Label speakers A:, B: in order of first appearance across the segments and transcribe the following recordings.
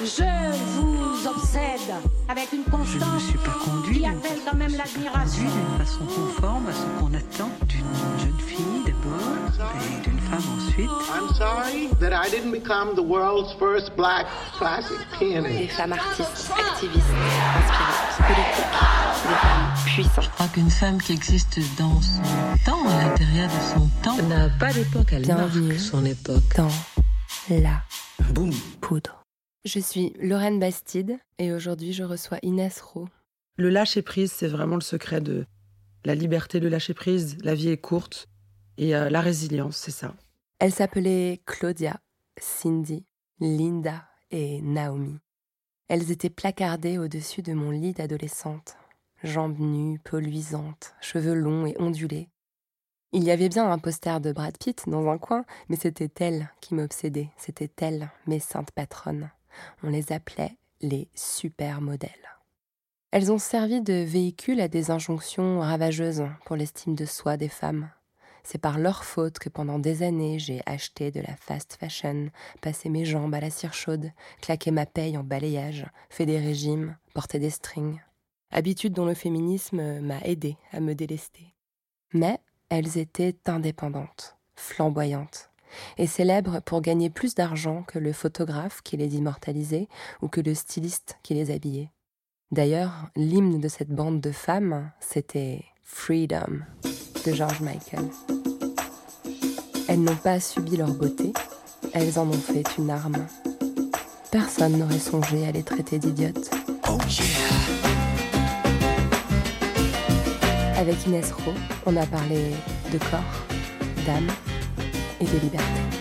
A: Je vous obsède avec une
B: Je ne
A: constance
B: suis pas conduit
A: qui appelle quand même l'admiration.
B: d'une façon conforme à ce qu'on attend d'une jeune fille d'abord et d'une femme ensuite.
C: I'm sorry that I didn't become the world's first black classic
D: Des
C: pianist.
D: femmes artistes, activistes, inspirantes, politiques, des femmes
B: Je
D: puissantes.
B: crois qu'une femme qui existe dans son temps, à l'intérieur de son temps, n'a pas d'époque, elle
D: Bienvenue.
B: marque son époque.
D: Dans la
B: Boum
D: poudre. Je suis Lorraine Bastide et aujourd'hui je reçois Inès Rowe.
E: Le lâcher prise, c'est vraiment le secret de la liberté, le lâcher prise. La vie est courte et euh, la résilience, c'est ça.
D: Elle s'appelait Claudia, Cindy, Linda et Naomi. Elles étaient placardées au-dessus de mon lit d'adolescente, jambes nues, peau luisante, cheveux longs et ondulés. Il y avait bien un poster de Brad Pitt dans un coin, mais c'était elle qui m'obsédait, c'était elle, mes saintes patronnes. On les appelait les supermodèles. Elles ont servi de véhicule à des injonctions ravageuses pour l'estime de soi des femmes. C'est par leur faute que pendant des années j'ai acheté de la fast fashion, passé mes jambes à la cire chaude, claqué ma paye en balayage, fait des régimes, porté des strings. Habitude dont le féminisme m'a aidé à me délester. Mais elles étaient indépendantes, flamboyantes, et célèbres pour gagner plus d'argent que le photographe qui les immortalisait ou que le styliste qui les habillait. D'ailleurs, l'hymne de cette bande de femmes, c'était Freedom de George Michael. Elles n'ont pas subi leur beauté, elles en ont fait une arme. Personne n'aurait songé à les traiter d'idiotes. Avec Inès Rowe, on a parlé de corps, d'âme et de liberté.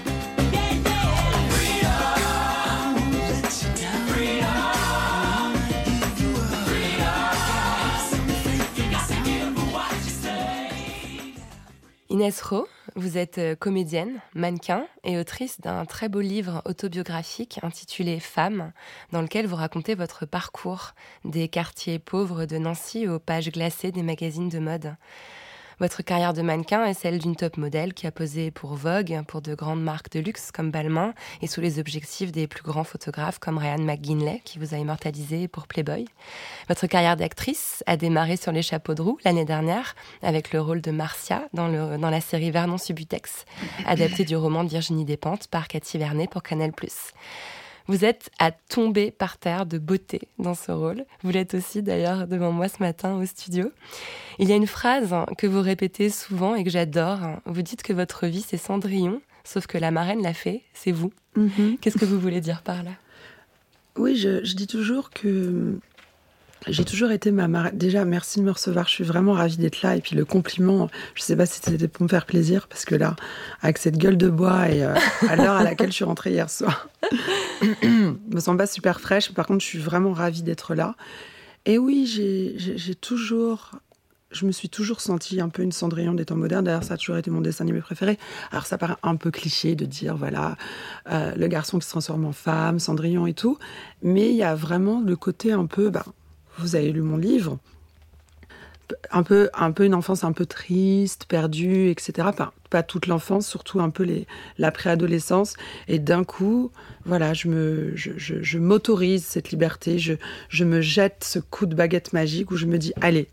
D: Inès Rowe, vous êtes euh, comédienne, mannequin et autrice d'un très beau livre autobiographique intitulé Femmes, dans lequel vous racontez votre parcours des quartiers pauvres de Nancy aux pages glacées des magazines de mode. Votre carrière de mannequin est celle d'une top modèle qui a posé pour Vogue, pour de grandes marques de luxe comme Balmain et sous les objectifs des plus grands photographes comme Ryan McGinley qui vous a immortalisé pour Playboy. Votre carrière d'actrice a démarré sur les chapeaux de roue l'année dernière avec le rôle de Marcia dans, la série Vernon Subutex, adaptée du roman de Virginie Despentes par Cathy Vernet pour Canal+. Vous êtes à tomber par terre de beauté dans ce rôle. Vous l'êtes aussi d'ailleurs devant moi ce matin au studio. Il y a une phrase que vous répétez souvent et que j'adore. Vous dites que votre vie c'est Cendrillon, sauf que la marraine l'a fait, c'est vous. Qu'est-ce que vous voulez dire par là?
E: Oui, je, je dis toujours que j'ai toujours été ma. Déjà, merci de me recevoir. Je suis vraiment ravie d'être là. Et puis le compliment, je sais pas si c'était pour me faire plaisir, parce que là, avec cette gueule de bois et euh, à l'heure à laquelle je suis rentrée hier soir, je me sens pas super fraîche. Par contre, je suis vraiment ravie d'être là. Et oui, j'ai toujours je me suis toujours sentie un peu une Cendrillon des temps modernes. D'ailleurs, ça a toujours été mon dessin animé préféré. Alors, ça paraît un peu cliché de dire, voilà, euh, le garçon qui se transforme en femme, Cendrillon et tout. Mais il y a vraiment le côté un peu, ben, vous avez lu mon livre, un peu, un peu une enfance un peu triste, perdue, etc. Pas, toute l'enfance, surtout un peu les, la préadolescence. Et d'un coup, voilà, je me, je, je- m'autorise cette liberté. Je, je me jette ce coup de baguette magique où je me dis, allez,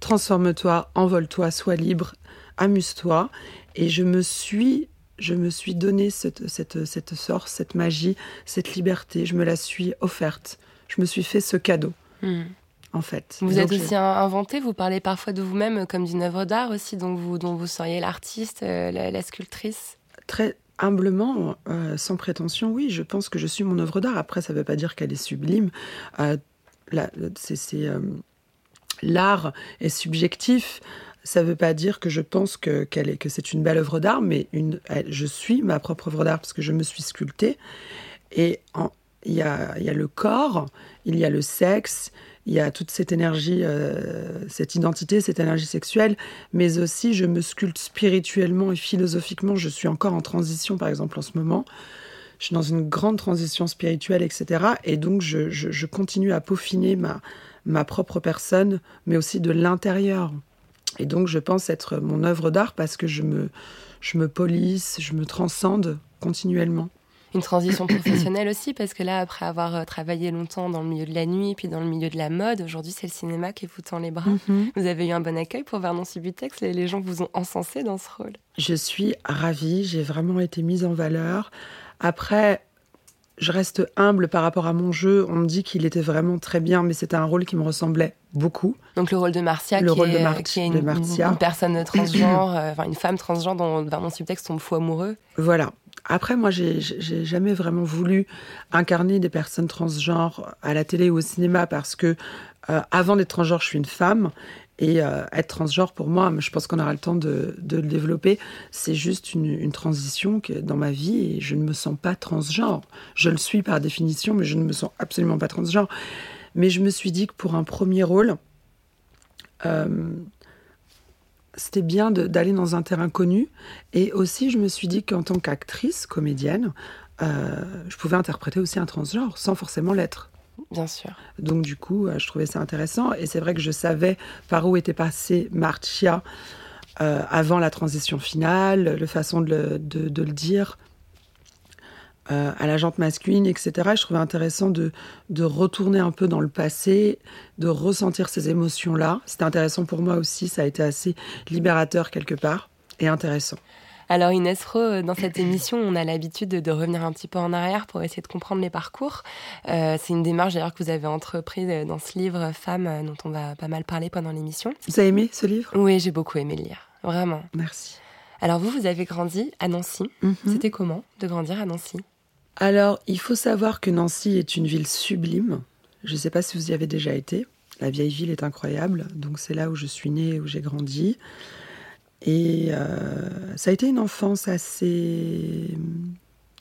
E: transforme-toi, envole-toi, sois libre, amuse-toi. Et je me suis, je me suis donné cette, cette, cette cette magie, cette liberté. Je me la suis offerte. Je me suis fait ce cadeau, en fait.
D: Vous
E: Donc,
D: êtes aussi inventé, vous parlez parfois de vous-même comme d'une œuvre d'art aussi, dont vous, dont vous seriez l'artiste, euh, la, la sculptrice.
E: Très humblement, euh, sans prétention, oui, je pense que je suis mon œuvre d'art. Après, ça ne veut pas dire qu'elle est sublime. Euh, euh, l'art est subjectif. Ça ne veut pas dire que je pense que, qu'elle est, que c'est une belle œuvre d'art, mais une, je suis ma propre œuvre d'art parce que je me suis sculptée. Et en- il y a, le corps, il y a le sexe, il y a toute cette énergie, euh, cette identité, cette énergie sexuelle, mais aussi je me sculpte spirituellement et philosophiquement. Je suis encore en transition, par exemple, en ce moment. Je suis dans une grande transition spirituelle, etc. Et donc, je, continue à peaufiner ma, ma propre personne, mais aussi de l'intérieur. Et donc, je pense être mon œuvre d'art parce que je me, je me polisse, je me transcende continuellement.
D: Une transition professionnelle aussi, parce que là, après avoir euh, travaillé longtemps dans le milieu de la nuit, puis dans le milieu de la mode, aujourd'hui, c'est le cinéma qui vous tend les bras.
E: Mhm.
D: Vous avez eu un bon accueil pour Vernon Subutex Les les gens vous ont encensé dans ce rôle
E: Je suis ravie, j'ai vraiment été mise en valeur. Après, je reste humble par rapport à mon jeu. On me dit qu'il était vraiment très bien, mais c'était un rôle qui me ressemblait beaucoup.
D: Donc le rôle de Marcia,
E: Le
D: qui,
E: rôle de
D: est,
E: Mar-
D: qui est
E: de
D: une,
E: Marcia.
D: une personne transgenre, euh, enfin une femme transgenre dont Vernon Subutex tombe fou amoureux.
E: Voilà. Après, moi, j'ai jamais vraiment voulu incarner des personnes transgenres à la télé ou au cinéma parce que euh, avant d'être transgenre, je suis une femme. Et euh, être transgenre, pour moi, je pense qu'on aura le temps de, de le développer, c'est juste une, transition dans ma vie et je ne me sens pas transgenre. Je le suis par définition, mais je ne me sens absolument pas transgenre. Mais je me suis dit que pour un premier rôle, euh, c'était bien d'aller dans un terrain connu. Et aussi, je me suis dit qu'en tant qu'actrice, comédienne, euh, je pouvais interpréter aussi un transgenre sans forcément l'être.
D: Bien sûr.
E: Donc du coup, euh, je trouvais ça intéressant. Et c'est vrai que je savais par où était passée Marcia euh, avant la transition finale, le façon de le, de- de le dire euh, à la jante masculine, etc. Et je trouvais intéressant de, de retourner un peu dans le passé, de ressentir ces émotions-là. C'était intéressant pour moi aussi. Ça a été assez libérateur quelque part et intéressant.
D: Alors Inès Rowe, euh, dans cette émission, on a l'habitude de, de revenir un petit peu en arrière pour essayer de comprendre les parcours. Euh, c'est une démarche d'ailleurs que vous avez entreprise dans ce livre Femmes dont on va pas mal parler pendant l'émission.
E: Vous avez aimé ce livre?
D: Oui, j'ai beaucoup aimé le lire, vraiment.
E: Merci.
D: Alors vous, vous avez grandi à Nancy.
E: Mhm.
D: C'était comment de grandir à Nancy?
E: Alors, il faut savoir que Nancy est une ville sublime. Je ne sais pas si vous y avez déjà été. La vieille ville est incroyable. Donc, c'est là où je suis née, où j'ai grandi. Et euh, ça a été une enfance assez.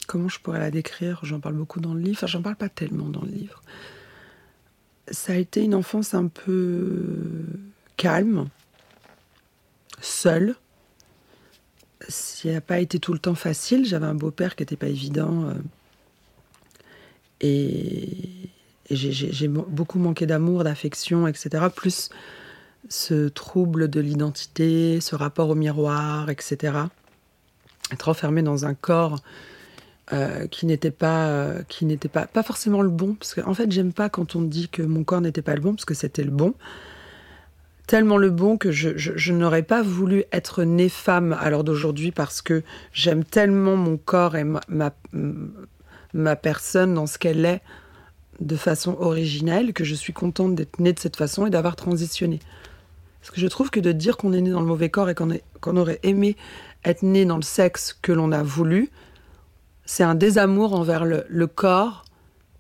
E: Comment je pourrais la décrire? J'en parle beaucoup dans le livre. Enfin, j'en parle pas tellement dans le livre. Ça a été une enfance un peu calme, seule. Ça n'a pas été tout le temps facile. J'avais un beau-père qui n'était pas évident. Et j'ai- beaucoup manqué d'amour, d'affection, etc. Plus ce trouble de l'identité, ce rapport au miroir, etc. Être enfermé dans un corps euh, qui n'était pas, euh, qui n'était pas, forcément le bon. Parce qu'en en fait, j'aime pas quand on dit que mon corps n'était pas le bon, parce que c'était le bon. Tellement le bon que je, n'aurais pas voulu être née femme à l'heure d'aujourd'hui parce que j'aime tellement mon corps et ma, ma personne dans ce qu'elle est de façon originelle que je suis contente d'être née de cette façon et d'avoir transitionné. Parce que je trouve que de dire qu'on est né dans le mauvais corps et qu'on aurait aimé être né dans le sexe que l'on a voulu, c'est un désamour envers le, le corps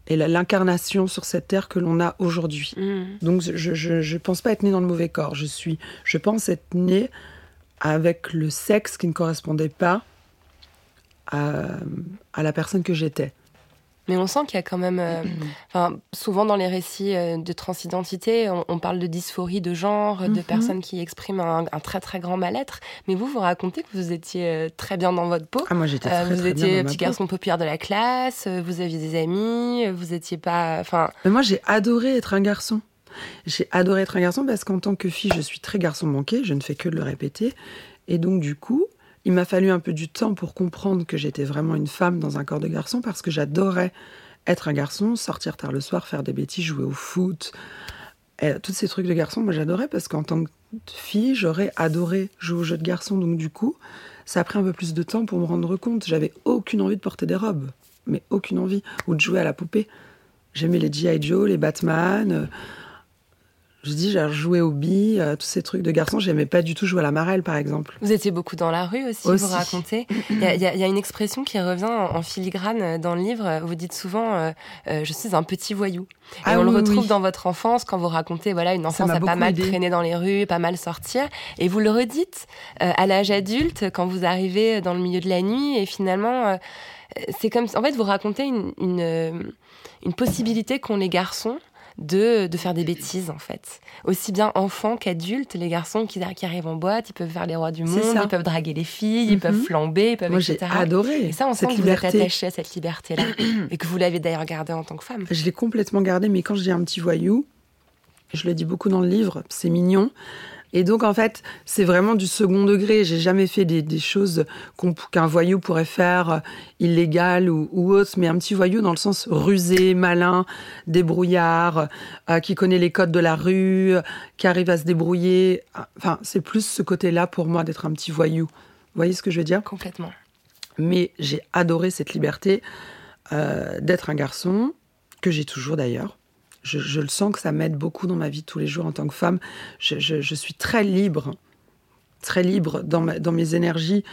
E: et l'incarnation sur cette terre que l'on a aujourd'hui. Donc je, je pense pas être née dans le mauvais corps. Je suis, je pense être née avec le sexe qui ne correspondait pas à, à la personne que j'étais.
D: Mais on sent qu'il y a quand même, euh, souvent dans les récits euh, de transidentité, on, on parle de dysphorie de genre, de
E: Mhm.
D: personnes qui expriment un, un très très grand mal-être. Mais vous, vous racontez que vous étiez euh, très bien dans votre peau.
E: Ah moi j'étais
D: Euh,
E: très,
D: vous
E: très bien
D: étiez
E: dans ma
D: petit garçon populaire de la classe, vous aviez des amis, vous étiez pas, enfin,
E: Mais moi, j'ai adoré être un garçon. J'ai adoré être un garçon parce qu'en tant que fille, je suis très garçon manqué, je ne fais que de le répéter. Et donc, du coup, il m'a fallu un peu du temps pour comprendre que j'étais vraiment une femme dans un corps de garçon parce que j'adorais être un garçon, sortir tard le soir, faire des bêtises, jouer au foot. Et tous ces trucs de garçon, moi j'adorais parce qu'en tant que fille, j'aurais adoré jouer aux jeux de garçon. Donc, du coup, ça a pris un peu plus de temps pour me rendre compte. J'avais aucune envie de porter des robes, mais aucune envie, ou de jouer à la poupée. J'aimais les G.I. Joe, les Batman. euh, Je dis, j'ai joué au billes, euh, tous ces trucs de garçons. J'aimais pas du tout jouer à la marelle, par exemple.
D: vous étiez beaucoup dans la rue aussi,
E: Aussi.
D: vous racontez. Il y, a- y a- y a une expression qui revient en, en filigrane dans le livre. Vous dites souvent, euh, euh, je suis un petit voyou. Et
E: Ah
D: on le retrouve
E: oui.
D: dans votre enfance quand vous racontez voilà une enfance
E: m'a
D: à pas mal
E: aidé.
D: traîner dans les rues, pas mal sortir. Et vous le redites euh, à l'âge adulte quand vous arrivez dans le milieu de la nuit. Et finalement, euh, c'est comme en fait vous racontez une, une, une possibilité qu'ont les garçons de, de faire des bêtises en fait. Aussi bien enfants qu'adultes, les garçons qui, qui arrivent en boîte, ils peuvent faire les rois du monde, ils peuvent draguer les filles, ils
E: Mhm.
D: peuvent flamber, ils peuvent
E: Moi, j'ai adoré
D: Et ça, on sent que vous êtes attaché à cette liberté-là et que vous l'avez d'ailleurs gardée en tant que femme.
E: Je l'ai complètement gardé, mais quand dis un petit voyou, je le dis beaucoup dans le livre, c'est mignon. Et donc, en fait, c'est vraiment du second degré. J'ai jamais fait des, des choses qu'un voyou pourrait faire euh, illégales ou, ou autre, mais un petit voyou dans le sens rusé, malin, débrouillard, euh, qui connaît les codes de la rue, euh, qui arrive à se débrouiller. Enfin, c'est plus ce côté-là pour moi d'être un petit voyou. Vous voyez ce que je veux dire?
D: Complètement.
E: mais j'ai adoré cette liberté euh, d'être un garçon, que j'ai toujours d'ailleurs. Je, je le sens que ça m'aide beaucoup dans ma vie de tous les jours en tant que femme. Je, je- je suis très libre, très libre dans, ma- dans mes énergies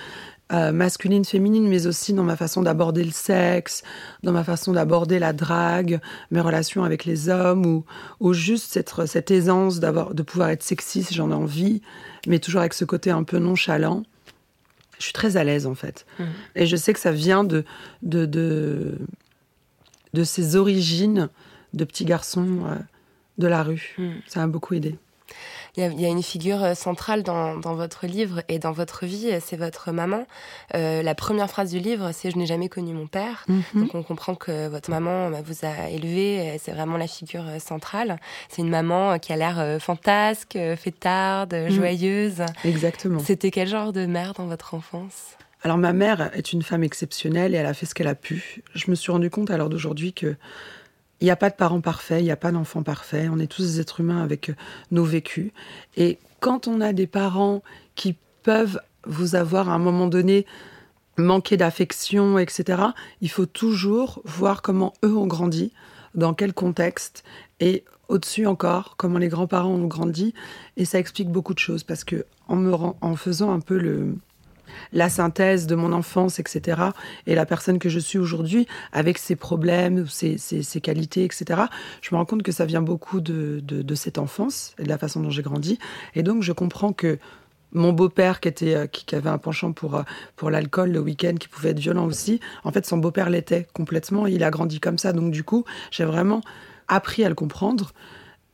E: euh, masculines, féminines, mais aussi dans ma façon d'aborder le sexe, dans ma façon d'aborder la drague, mes relations avec les hommes, ou, ou juste cette, cette aisance de pouvoir être sexy si j'en ai envie, mais toujours avec ce côté un peu nonchalant. Je suis très à l'aise en fait. Et je sais que ça vient de, de, de, de ses origines de petit garçon euh, de la rue.
D: Mm.
E: Ça m'a beaucoup aidé.
D: Il y, a, il y a une figure euh, centrale dans, dans votre livre et dans votre vie, euh, c'est votre maman. Euh, la première phrase du livre, c'est Je n'ai jamais connu mon père.
E: Mhm.
D: Donc on comprend que votre maman bah, vous a élevé, c'est vraiment la figure centrale. C'est une maman qui a l'air fantasque, fêtarde,
E: Mm.
D: joyeuse.
E: Exactement.
D: C'était quel genre de mère dans votre enfance?
E: Alors ma mère est une femme exceptionnelle et elle a fait ce qu'elle a pu. Je me suis rendu compte à l'heure d'aujourd'hui que il n'y a pas de parents parfaits, il n'y a pas d'enfants parfaits. On est tous des êtres humains avec euh, nos vécus. Et quand on a des parents qui peuvent vous avoir à un moment donné manqué d'affection, etc., il faut toujours voir comment eux ont grandi, dans quel contexte, et au-dessus encore, comment les grands-parents ont grandi. Et ça explique beaucoup de choses parce que en faisant un peu le la synthèse de mon enfance, etc., et la personne que je suis aujourd'hui, avec ses problèmes, ses, ses, ses qualités, etc., je me rends compte que ça vient beaucoup de, de, cette enfance et de la façon dont j'ai grandi. Et donc, je comprends que mon beau-père, qui, était, euh, qui avait un penchant pour, euh, pour l'alcool le week-end, qui pouvait être violent aussi, en fait, son beau-père l'était complètement. Il a grandi comme ça. Donc, du coup, j'ai vraiment appris à le comprendre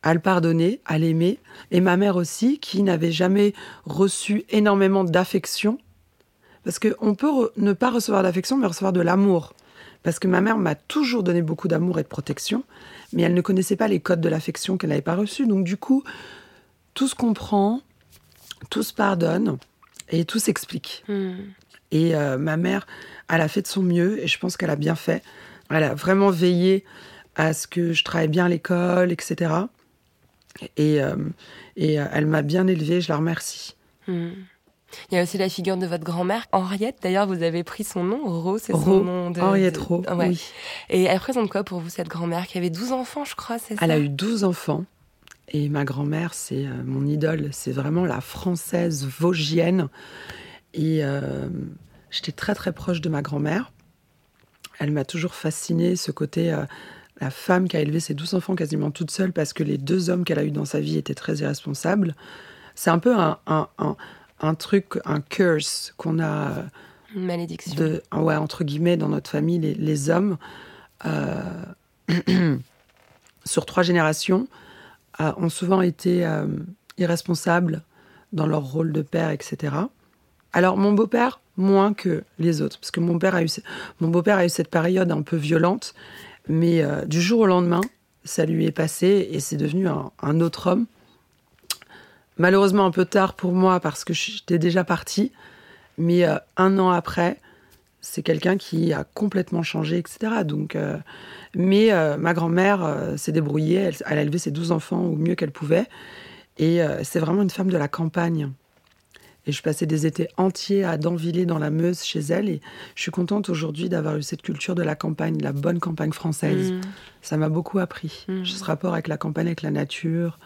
E: à le pardonner, à l'aimer. Et ma mère aussi, qui n'avait jamais reçu énormément d'affection. Parce qu'on peut ne pas recevoir d'affection, mais recevoir de l'amour. Parce que ma mère m'a toujours donné beaucoup d'amour et de protection, mais elle ne connaissait pas les codes de l'affection qu'elle n'avait pas reçus. Donc du coup, tout se comprend, tout se pardonne et tout s'explique. Et euh, ma mère, elle a fait de son mieux et je pense qu'elle a bien fait. Elle a vraiment veillé à ce que je travaille bien à l'école, etc. Et, euh, et euh, elle m'a bien élevée, je la remercie.
D: Hmm. Il y a aussi la figure de votre grand-mère, Henriette. D'ailleurs, vous avez pris son nom. Ro, c'est son nom de.
E: Henriette
D: de-
E: Ro,
D: Ouais.
E: oui.
D: Et elle représente quoi pour vous, cette grand-mère qui avait 12 enfants, je crois, c'est ça
E: Elle a eu 12 enfants. Et ma grand-mère, c'est euh, mon idole. C'est vraiment la française vosgienne. Et euh, j'étais très, très proche de ma grand-mère. Elle m'a toujours fascinée, ce côté. euh, la femme qui a élevé ses 12 enfants quasiment toute seule parce que les deux hommes qu'elle a eus dans sa vie étaient très irresponsables. C'est un peu un, un, un, un truc, un curse qu'on a
D: Une malédiction.
E: de, ouais, entre guillemets, dans notre famille, les, les hommes, euh, sur trois générations, euh, ont souvent été euh, irresponsables dans leur rôle de père, etc. Alors, mon beau-père, moins que les autres, parce que mon, père a eu, mon beau-père a eu cette période un peu violente, mais du jour au lendemain, ça lui est passé et c'est devenu un, un autre homme. Malheureusement, un peu tard pour moi, parce que j'étais déjà partie, mais euh, un an après, c'est quelqu'un qui a complètement changé, etc. Donc, euh, mais euh, ma grand-mère s'est débrouillée, elle, elle a élevé ses 12 enfants au mieux qu'elle pouvait. Et c'est vraiment une femme de la campagne. Et je passais des étés entiers à Danvillers dans la Meuse chez elle. Et je suis contente aujourd'hui d'avoir eu cette culture de la campagne, la bonne campagne française.
D: Mm.
E: Ça m'a beaucoup appris.
D: Mm.
E: Ce rapport avec la campagne, avec la nature.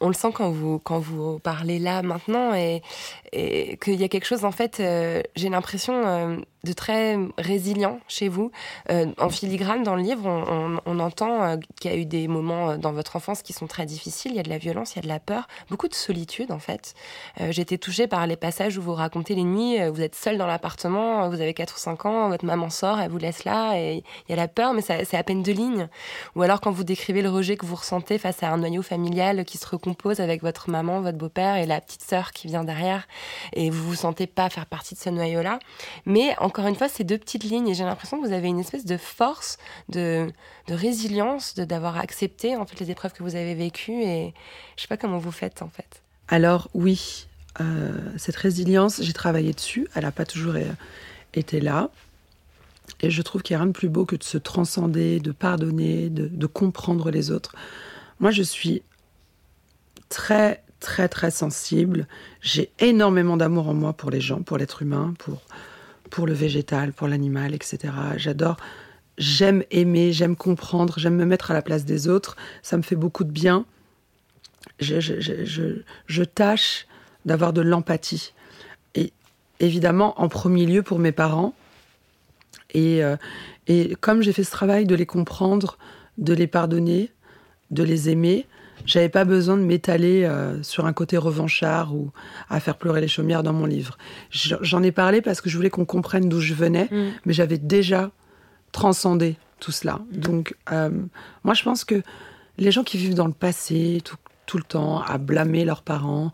D: On le sent quand vous, quand vous parlez là maintenant et, et qu'il y a quelque chose, en fait, euh, j'ai l'impression euh, de très résilient chez vous. Euh, en filigrane, dans le livre, on, entend euh, qu'il y a eu des moments euh, dans votre enfance qui sont très difficiles. Il y a de la violence, il y a de la peur, beaucoup de solitude, en fait. Euh, été touchée par les passages où vous racontez les nuits, vous êtes seul dans l'appartement, vous avez 4 ou 5 ans, votre maman sort, elle vous laisse là et il y a la peur, mais c'est à peine deux lignes. Ou alors quand vous décrivez le rejet que vous ressentez face à un noyau familial qui se recompose avec votre maman, votre beau-père et la petite sœur qui vient derrière, et vous vous sentez pas faire partie de ce noyau-là. Mais encore une fois, c'est deux petites lignes et j'ai l'impression que vous avez une espèce de force, de, de résilience, de d'avoir accepté en fait les épreuves que vous avez vécues et je sais pas comment vous faites en fait.
E: Alors oui, euh, cette résilience, j'ai travaillé dessus. Elle n'a pas toujours euh, été là. Et je trouve qu'il n'y a rien de plus beau que de se transcender, de pardonner, de, de comprendre les autres. Moi, je suis très, très, très sensible. J'ai énormément d'amour en moi pour les gens, pour l'être humain, pour, pour le végétal, pour l'animal, etc. J'adore. J'aime aimer, j'aime comprendre, j'aime me mettre à la place des autres. Ça me fait beaucoup de bien. Je, tâche d'avoir de l'empathie. Et évidemment, en premier lieu pour mes parents. Et, euh, et comme j'ai fait ce travail de les comprendre, de les pardonner, de les aimer, j'avais pas besoin de m'étaler euh, sur un côté revanchard ou à faire pleurer les chaumières dans mon livre. J'en ai parlé parce que je voulais qu'on comprenne d'où je venais,
D: Mm.
E: mais j'avais déjà transcendé tout cela. Donc, euh, moi, je pense que les gens qui vivent dans le passé tout, tout le temps, à blâmer leurs parents,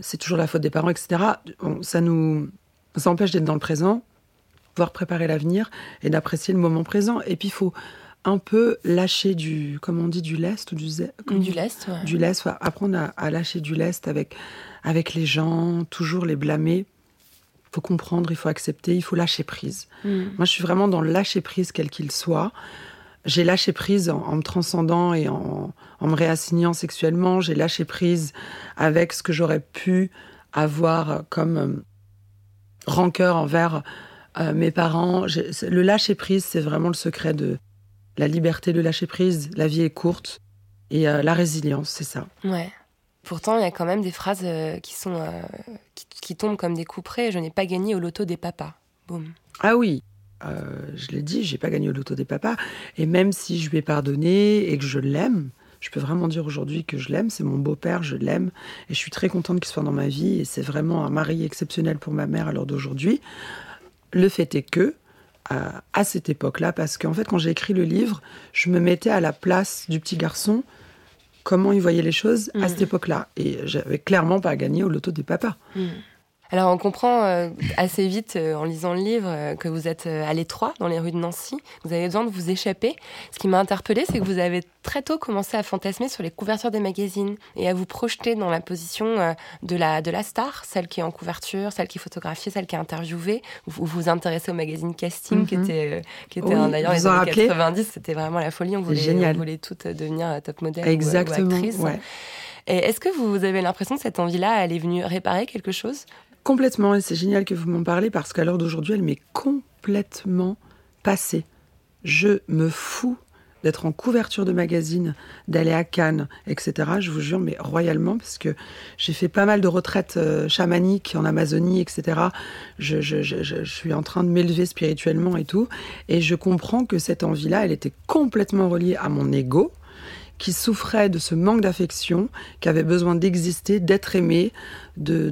E: c'est toujours la faute des parents, etc., bon, ça nous ça empêche d'être dans le présent, pouvoir préparer l'avenir et d'apprécier le moment présent. Et puis, il faut un peu lâcher du, comment on dit, du lest ou du
D: Du lest, ouais.
E: du lest, apprendre à, à lâcher du lest avec, avec les gens, toujours les blâmer. Il faut comprendre, il faut accepter, il faut lâcher prise.
D: Mm.
E: Moi, je suis vraiment dans le lâcher prise, quel qu'il soit. J'ai lâché prise en, en me transcendant et en, en me réassignant sexuellement. J'ai lâché prise avec ce que j'aurais pu avoir comme euh, rancœur envers euh, mes parents. Le lâcher prise, c'est vraiment le secret de la liberté, le lâcher prise. La vie est courte et euh, la résilience, c'est ça.
D: Ouais. Pourtant, il y a quand même des phrases euh, qui sont euh, qui, qui tombent comme des coups près. Je n'ai pas gagné au loto des papas. Boum.
E: Ah oui, je l'ai dit, j'ai pas gagné au loto des papas. Et même si je lui ai pardonné et que je l'aime, je peux vraiment dire aujourd'hui que je l'aime. C'est mon beau-père, je l'aime. Et je suis très contente qu'il soit dans ma vie. Et c'est vraiment un mari exceptionnel pour ma mère à l'heure d'aujourd'hui. Le fait est que, à cette époque-là, parce qu'en fait, quand j'ai écrit le livre, je me mettais à la place du petit garçon, comment il voyait les choses à
D: Mhm.
E: cette époque-là. Et j'avais clairement pas gagné au loto des papas.
D: Mm. Alors, on comprend euh, assez vite euh, en lisant le livre euh, que vous êtes à l'étroit dans les rues de Nancy. Vous avez besoin de vous échapper. Ce qui m'a interpellée, c'est que vous avez très tôt commencé à fantasmer sur les couvertures des magazines et à vous projeter dans la position de la, de la star, celle qui est en couverture, celle qui est photographiée, celle qui est interviewée. Vous vous intéressez au magazine Casting, qui
E: Mhm.
D: était, qui était
E: Oui,
D: d'ailleurs les années
E: rappelez
D: 90. C'était vraiment la folie. On voulait,
E: génial.
D: on voulait toutes devenir top modèle ou, ou
E: Exactement.
D: actrice.
E: ouais.
D: Et est-ce que vous avez l'impression que cette envie-là, elle est venue réparer quelque chose?
E: Complètement, et c'est génial que vous m'en parlez parce qu'à l'heure d'aujourd'hui, elle m'est complètement passée. Je me fous d'être en couverture de magazine, d'aller à Cannes, etc. Je vous jure, mais royalement, parce que j'ai fait pas mal de retraites euh, chamaniques en Amazonie, etc. Je, suis en train de m'élever spirituellement et tout. Et je comprends que cette envie-là, elle était complètement reliée à mon ego qui souffrait de ce manque d'affection, qui avait besoin d'exister, d'être aimé, de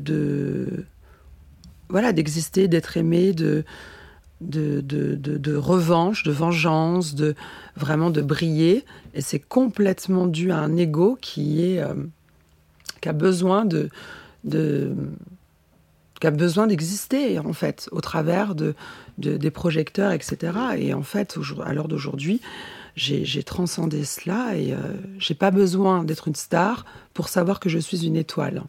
E: voilà, d'exister, d'être aimé, de, revanche, de vengeance, de vraiment de briller. Et c'est complètement dû à un ego qui est euh, a besoin d'exister en fait au travers de, de- des projecteurs, etc. Et en fait, à l'heure d'aujourd'hui, j'ai j'ai transcendé cela et euh, j'ai pas besoin d'être une star pour savoir que je suis une étoile.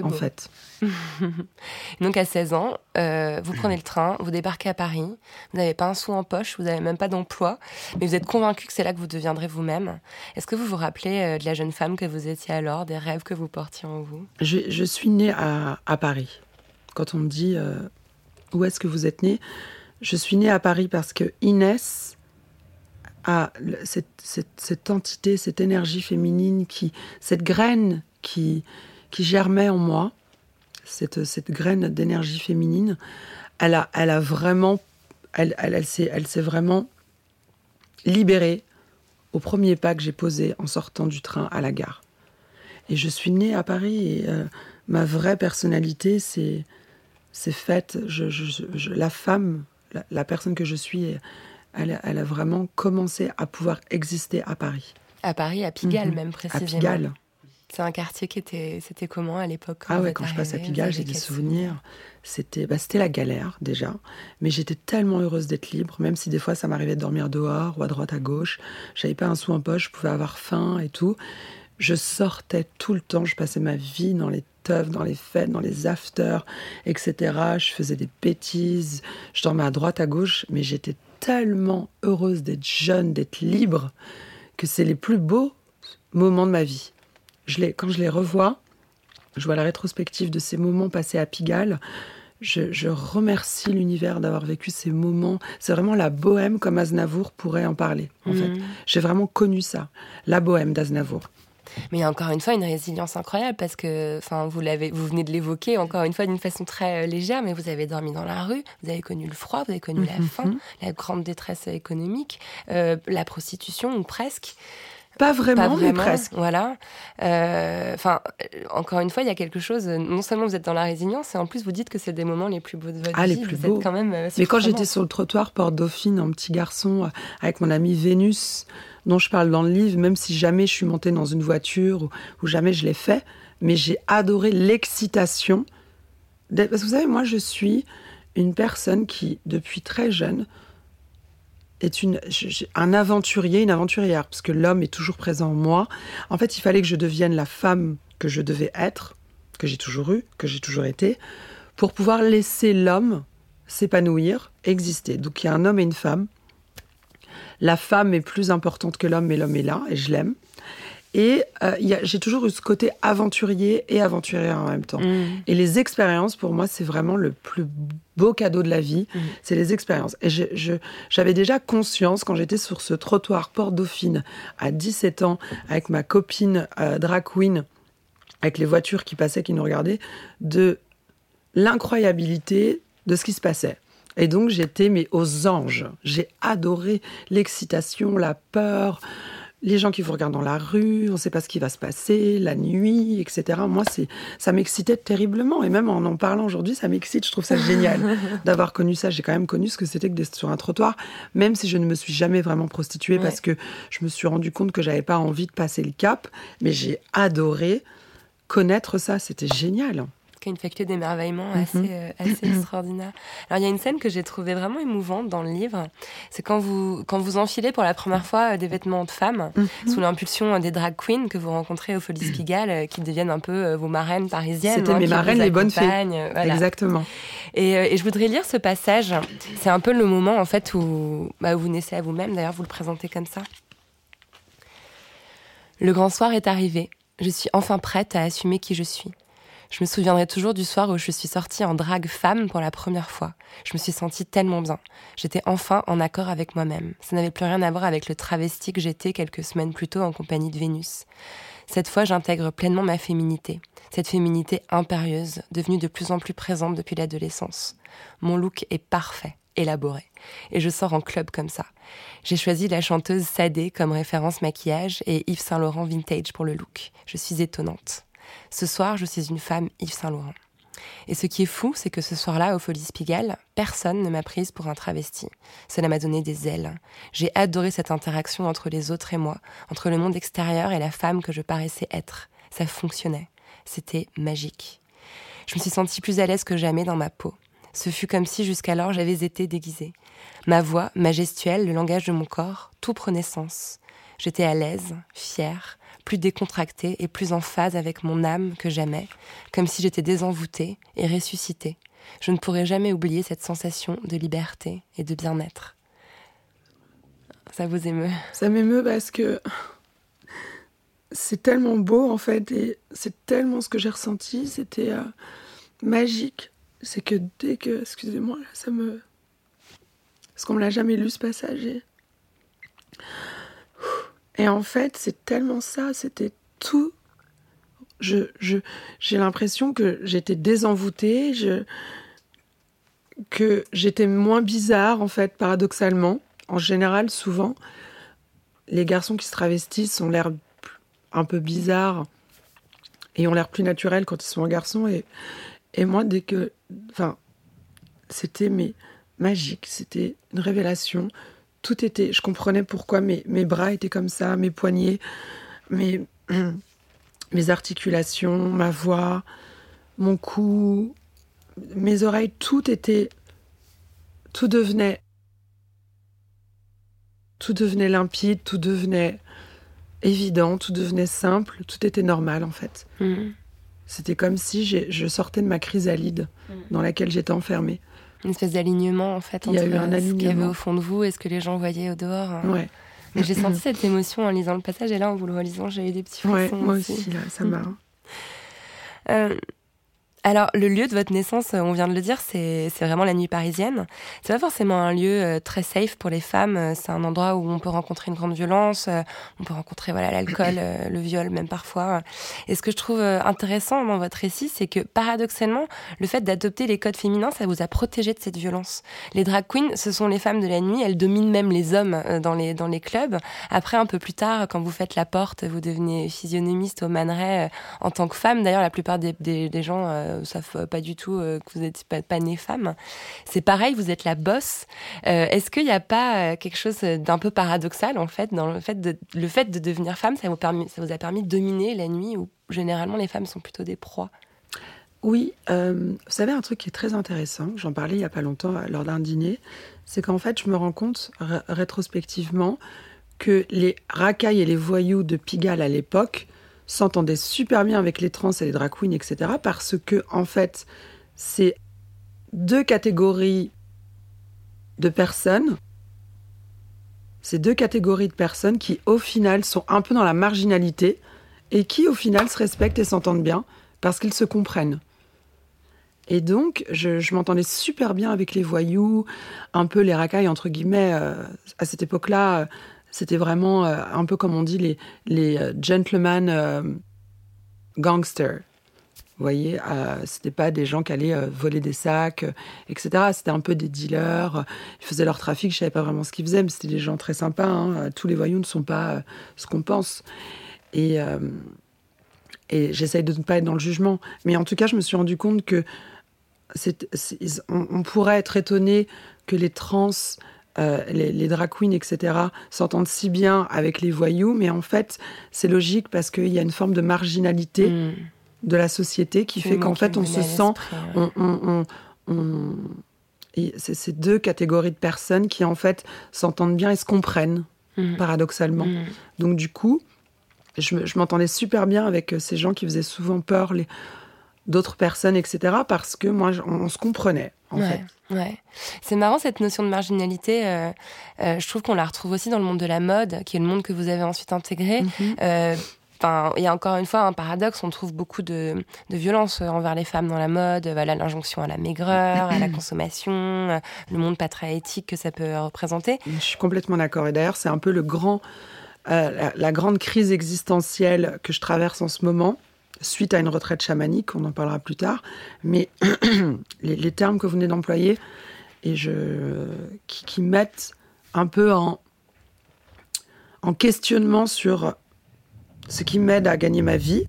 E: En
D: beau.
E: fait,
D: Donc à 16 ans, euh, vous prenez le train, vous débarquez à Paris, vous n'avez pas un sou en poche, vous n'avez même pas d'emploi, mais vous êtes convaincu que c'est là que vous deviendrez vous-même. Est-ce que vous vous rappelez euh, de la jeune femme que vous étiez alors, des rêves que vous portiez en vous?
E: Je, je suis née à, à Paris. Quand on me dit euh, où est-ce que vous êtes née, je suis née à Paris parce que Inès a cette, cette entité, cette énergie féminine, qui, cette graine qui, qui germait en moi, cette, cette graine d'énergie féminine, elle a, elle a vraiment, elle, elle, elle s'est, elle s'est vraiment libérée au premier pas que j'ai posé en sortant du train à la gare. Et je suis née à Paris et euh, ma vraie personnalité, c'est c'est faite. Je, je- je- la femme, la, la personne que je suis, elle, a- elle a vraiment commencé à pouvoir exister à Paris,
D: À Paris, à Pigalle
E: Mhm.
D: même
E: à
D: précisément.
E: Pigalle.
D: C'est un quartier qui était, c'était comment à l'époque quand
E: Ah ouais, quand je passe à Pigalle, j'ai des souvenirs. C'était bah, c'était la galère déjà, mais j'étais tellement heureuse d'être libre, même si des fois ça m'arrivait de dormir dehors ou à droite à gauche. J'avais pas un sou en poche, je pouvais avoir faim et tout. Je sortais tout le temps, je passais ma vie dans les teufs, dans les fêtes, dans les afters, etc. Je faisais des bêtises, je dormais à droite, à gauche, mais j'étais tellement heureuse d'être jeune, d'être libre, que c'est les plus beaux moments de ma vie. Je les, quand je les revois, je vois la rétrospective de ces moments passés à Pigalle. Je, je remercie l'univers d'avoir vécu ces moments. C'est vraiment la bohème comme Aznavour pourrait en parler, en fait. J'ai vraiment connu ça, la bohème d'Aznavour.
D: Mais il y a encore une fois une résilience incroyable parce que, enfin, vous l'avez, vous venez de l'évoquer encore une fois d'une façon très euh, légère, mais vous avez dormi dans la rue, vous avez connu le froid, vous avez connu la faim, la grande détresse économique, euh, la prostitution ou presque.
E: Pas vraiment,
D: Pas
E: mais presque.
D: Voilà. Euh, Enfin, euh, encore une fois, il y a quelque chose. Non seulement vous êtes dans la résilience, et en plus vous dites que c'est des moments les plus beaux de votre
E: Ah,
D: vie.
E: les plus
D: vous êtes
E: beaux.
D: quand même. euh,
E: Mais quand j'étais sur le trottoir Porte Dauphine en petit garçon avec mon ami Vénus, dont je parle dans le livre, même si jamais je suis montée dans une voiture ou, ou jamais je l'ai fait, mais j'ai adoré l'excitation. Parce que vous savez, moi je suis une personne qui, depuis très jeune, est un aventurier, une aventurière, parce que l'homme est toujours présent en moi. En fait, il fallait que je devienne la femme que je devais être, que j'ai toujours eue, que j'ai toujours été, pour pouvoir laisser l'homme s'épanouir, exister. Donc il y a un homme et une femme. La femme est plus importante que l'homme, mais l'homme est là, et je l'aime. Et euh, j'ai toujours eu ce côté aventurier et aventurière en même temps.
D: Mm.
E: Et les expériences, pour moi, c'est vraiment le plus beau cadeau de la vie,
D: Mhm.
E: c'est les expériences. Et j'avais déjà conscience, quand j'étais sur ce trottoir Port Dauphine, à 17 ans, avec ma copine euh, drag queen, avec les voitures qui passaient, qui nous regardaient, de l'incroyabilité de ce qui se passait. Et donc j'étais mais aux anges. J'ai adoré l'excitation, la peur, les gens qui vous regardent dans la rue, on ne sait pas ce qui va se passer, la nuit, etc. Moi, c'est, ça m'excitait terriblement. Et même en en parlant aujourd'hui, ça m'excite. Je trouve ça génial d'avoir connu ça. J'ai quand même connu ce que c'était que d'être sur un trottoir, même si je ne me suis jamais vraiment prostituée
D: Ouais.
E: parce que je me suis rendu compte que j'avais pas envie de passer le cap. Mais j'ai adoré connaître ça. C'était génial.
D: Qui a une faculté d'émerveillement
E: Mhm.
D: assez, euh, assez extraordinaire. Alors il y a une scène que j'ai trouvée vraiment émouvante dans le livre, c'est quand vous, quand vous enfilez pour la première fois euh, des vêtements de femme,
E: Mhm.
D: sous l'impulsion euh, des drag queens que vous rencontrez au Folies Pigalle, qui deviennent un peu vos marraines parisiennes.
E: C'était
D: hein,
E: mes marraines, les bonnes
D: voilà.
E: Exactement.
D: Et, et je voudrais lire ce passage. C'est un peu le moment en fait où, bah, où vous naissez à vous-même. D'ailleurs, vous le présentez comme ça. Le grand soir est arrivé. Je suis enfin prête à assumer qui je suis. Je me souviendrai toujours du soir où je suis sortie en drague femme pour la première fois. Je me suis sentie tellement bien. J'étais enfin en accord avec moi-même. Ça n'avait plus rien à voir avec le travesti que j'étais quelques semaines plus tôt en compagnie de Vénus. Cette fois, j'intègre pleinement ma féminité. Cette féminité impérieuse, devenue de plus en plus présente depuis l'adolescence. Mon look est parfait, élaboré. Et je sors en club comme ça. J'ai choisi la chanteuse Sadé comme référence maquillage et Yves Saint Laurent vintage pour le look. Je suis étonnante. Ce soir, je suis une femme Yves Saint Laurent. Et ce qui est fou, c'est que ce soir-là, au Folies Pigalle, personne ne m'a prise pour un travesti. Cela m'a donné des ailes. J'ai adoré cette interaction entre les autres et moi, entre le monde extérieur et la femme que je paraissais être. Ça fonctionnait. C'était magique. Je me suis sentie plus à l'aise que jamais dans ma peau. Ce fut comme si jusqu'alors j'avais été déguisée. Ma voix, ma gestuelle, le langage de mon corps, tout prenait sens. J'étais à l'aise, fière, plus décontractée et plus en phase avec mon âme que jamais, comme si j'étais désenvoûtée et ressuscitée. Je ne pourrai jamais oublier cette sensation de liberté et de bien-être. Ça vous émeut?
E: Ça m'émeut parce que c'est tellement beau en fait et c'est tellement ce que j'ai ressenti. C'était euh, magique. C'est que dès que, excusez-moi, ça me, parce qu'on me l'a jamais lu ce passage. Et, et en fait, c'est tellement ça. C'était tout. Je, j'ai l'impression que j'étais désenvoûtée. Que j'étais moins bizarre en fait, paradoxalement. En général, souvent, les garçons qui se travestissent ont l'air un peu bizarres et ont l'air plus naturels quand ils sont un garçon. Et, et moi, dès que. Enfin, c'était mais, magique, c'était une révélation. Tout était. Je comprenais pourquoi mes, mes bras étaient comme ça, mes poignets, mes, mes articulations, ma voix, mon cou, mes oreilles, tout était. Tout devenait tout devenait limpide, tout devenait évident, tout devenait simple, tout était normal en fait.
D: Mm.
E: C'était comme si je sortais de ma chrysalide dans laquelle j'étais enfermée.
D: Une espèce d'alignement en fait entre
E: eu un
D: ce qu'il y avait au fond de vous et ce que les gens voyaient au dehors.
E: Ouais,
D: Mais j'ai senti cette émotion en lisant le passage et là en vous le relisant j'ai eu des petits
E: ouais
D: frissons
E: moi
D: aussi.
E: aussi, là, ça m'a.
D: Euh, alors, le lieu de votre naissance, euh, on vient de le dire, c'est vraiment la nuit parisienne. C'est pas forcément un lieu euh, très safe pour les femmes. euh, C'est un endroit où on peut rencontrer une grande violence, on peut rencontrer voilà l'alcool, le viol, même parfois. Et ce que je trouve intéressant dans votre récit, c'est que paradoxalement, le fait d'adopter les codes féminins, ça vous a protégé de cette violence. Les drag queens, ce sont les femmes de la nuit. Elles dominent même les hommes dans les dans les clubs. Après, un peu plus tard, quand vous faites la porte, vous devenez physionomiste au Man Ray, euh, en tant que femme. D'ailleurs, la plupart des, des gens euh, savent pas du tout euh, que vous n'êtes pas, pas née femme. C'est pareil, vous êtes la bosse. Euh, Est-ce qu'il n'y a pas quelque chose d'un peu paradoxal en fait dans le fait de le fait de devenir femme, ça vous a permis de dominer la nuit où généralement les femmes sont plutôt des proies?
E: Oui, vous savez un truc qui est très intéressant, j'en parlais il y a pas longtemps lors d'un dîner, c'est qu'en fait je me rends compte ré- rétrospectivement que les racailles et les voyous de Pigalle à l'époque s'entendaient super bien avec les trans et les drag etc. Parce que en fait c'est deux catégories de personnes, ces deux catégories de personnes qui au final sont un peu dans la marginalité et qui au final se respectent et s'entendent bien parce qu'ils se comprennent. Et donc, je, je m'entendais super bien avec les voyous, un peu les racailles, entre guillemets. euh, à cette époque-là, euh, c'était vraiment euh, un peu comme on dit les, les euh, gentlemen euh, gangsters. Vous voyez, euh, c'était pas des gens qui allaient voler des sacs, etc. C'était un peu des dealers. Ils faisaient leur trafic, je savais pas vraiment ce qu'ils faisaient, mais c'était des gens très sympas. hein. Tous les voyous ne sont pas ce qu'on pense. Et, et j'essaye de ne pas être dans le jugement. Mais en tout cas, je me suis rendu compte que c'est- on pourrait être étonné que les trans, euh, les, les drag queens, etc., s'entendent si bien avec les voyous, mais en fait, c'est logique parce qu'il y a une forme de marginalité
D: Mm.
E: de la société qui fait qu'en fait, on se sent on, on- c'est ces deux catégories de personnes qui en fait s'entendent bien et se comprennent
D: Mm.
E: paradoxalement. Donc du coup, je, me- je m'entendais super bien avec euh, ces gens qui faisaient souvent peur les d'autres personnes, etc. Parce que moi, on, on se comprenait en
D: ouais,
E: fait.
D: Ouais. C'est marrant cette notion de marginalité. euh, euh, je trouve qu'on la retrouve aussi dans le monde de la mode, qui est le monde que vous avez ensuite intégré. Euh, Enfin, il y a encore une fois un paradoxe. On trouve beaucoup de, de violence envers les femmes dans la mode. Voilà, l'injonction à la maigreur, à la consommation, le monde pas très éthique que ça peut représenter.
E: Je suis complètement d'accord. Et d'ailleurs, c'est un peu le grand, euh, la, la grande crise existentielle que je traverse en ce moment, suite à une retraite chamanique, on en parlera plus tard. Mais les, termes que vous venez d'employer, et je, qui, mettent un peu en, en questionnement sur ce qui m'aide à gagner ma vie,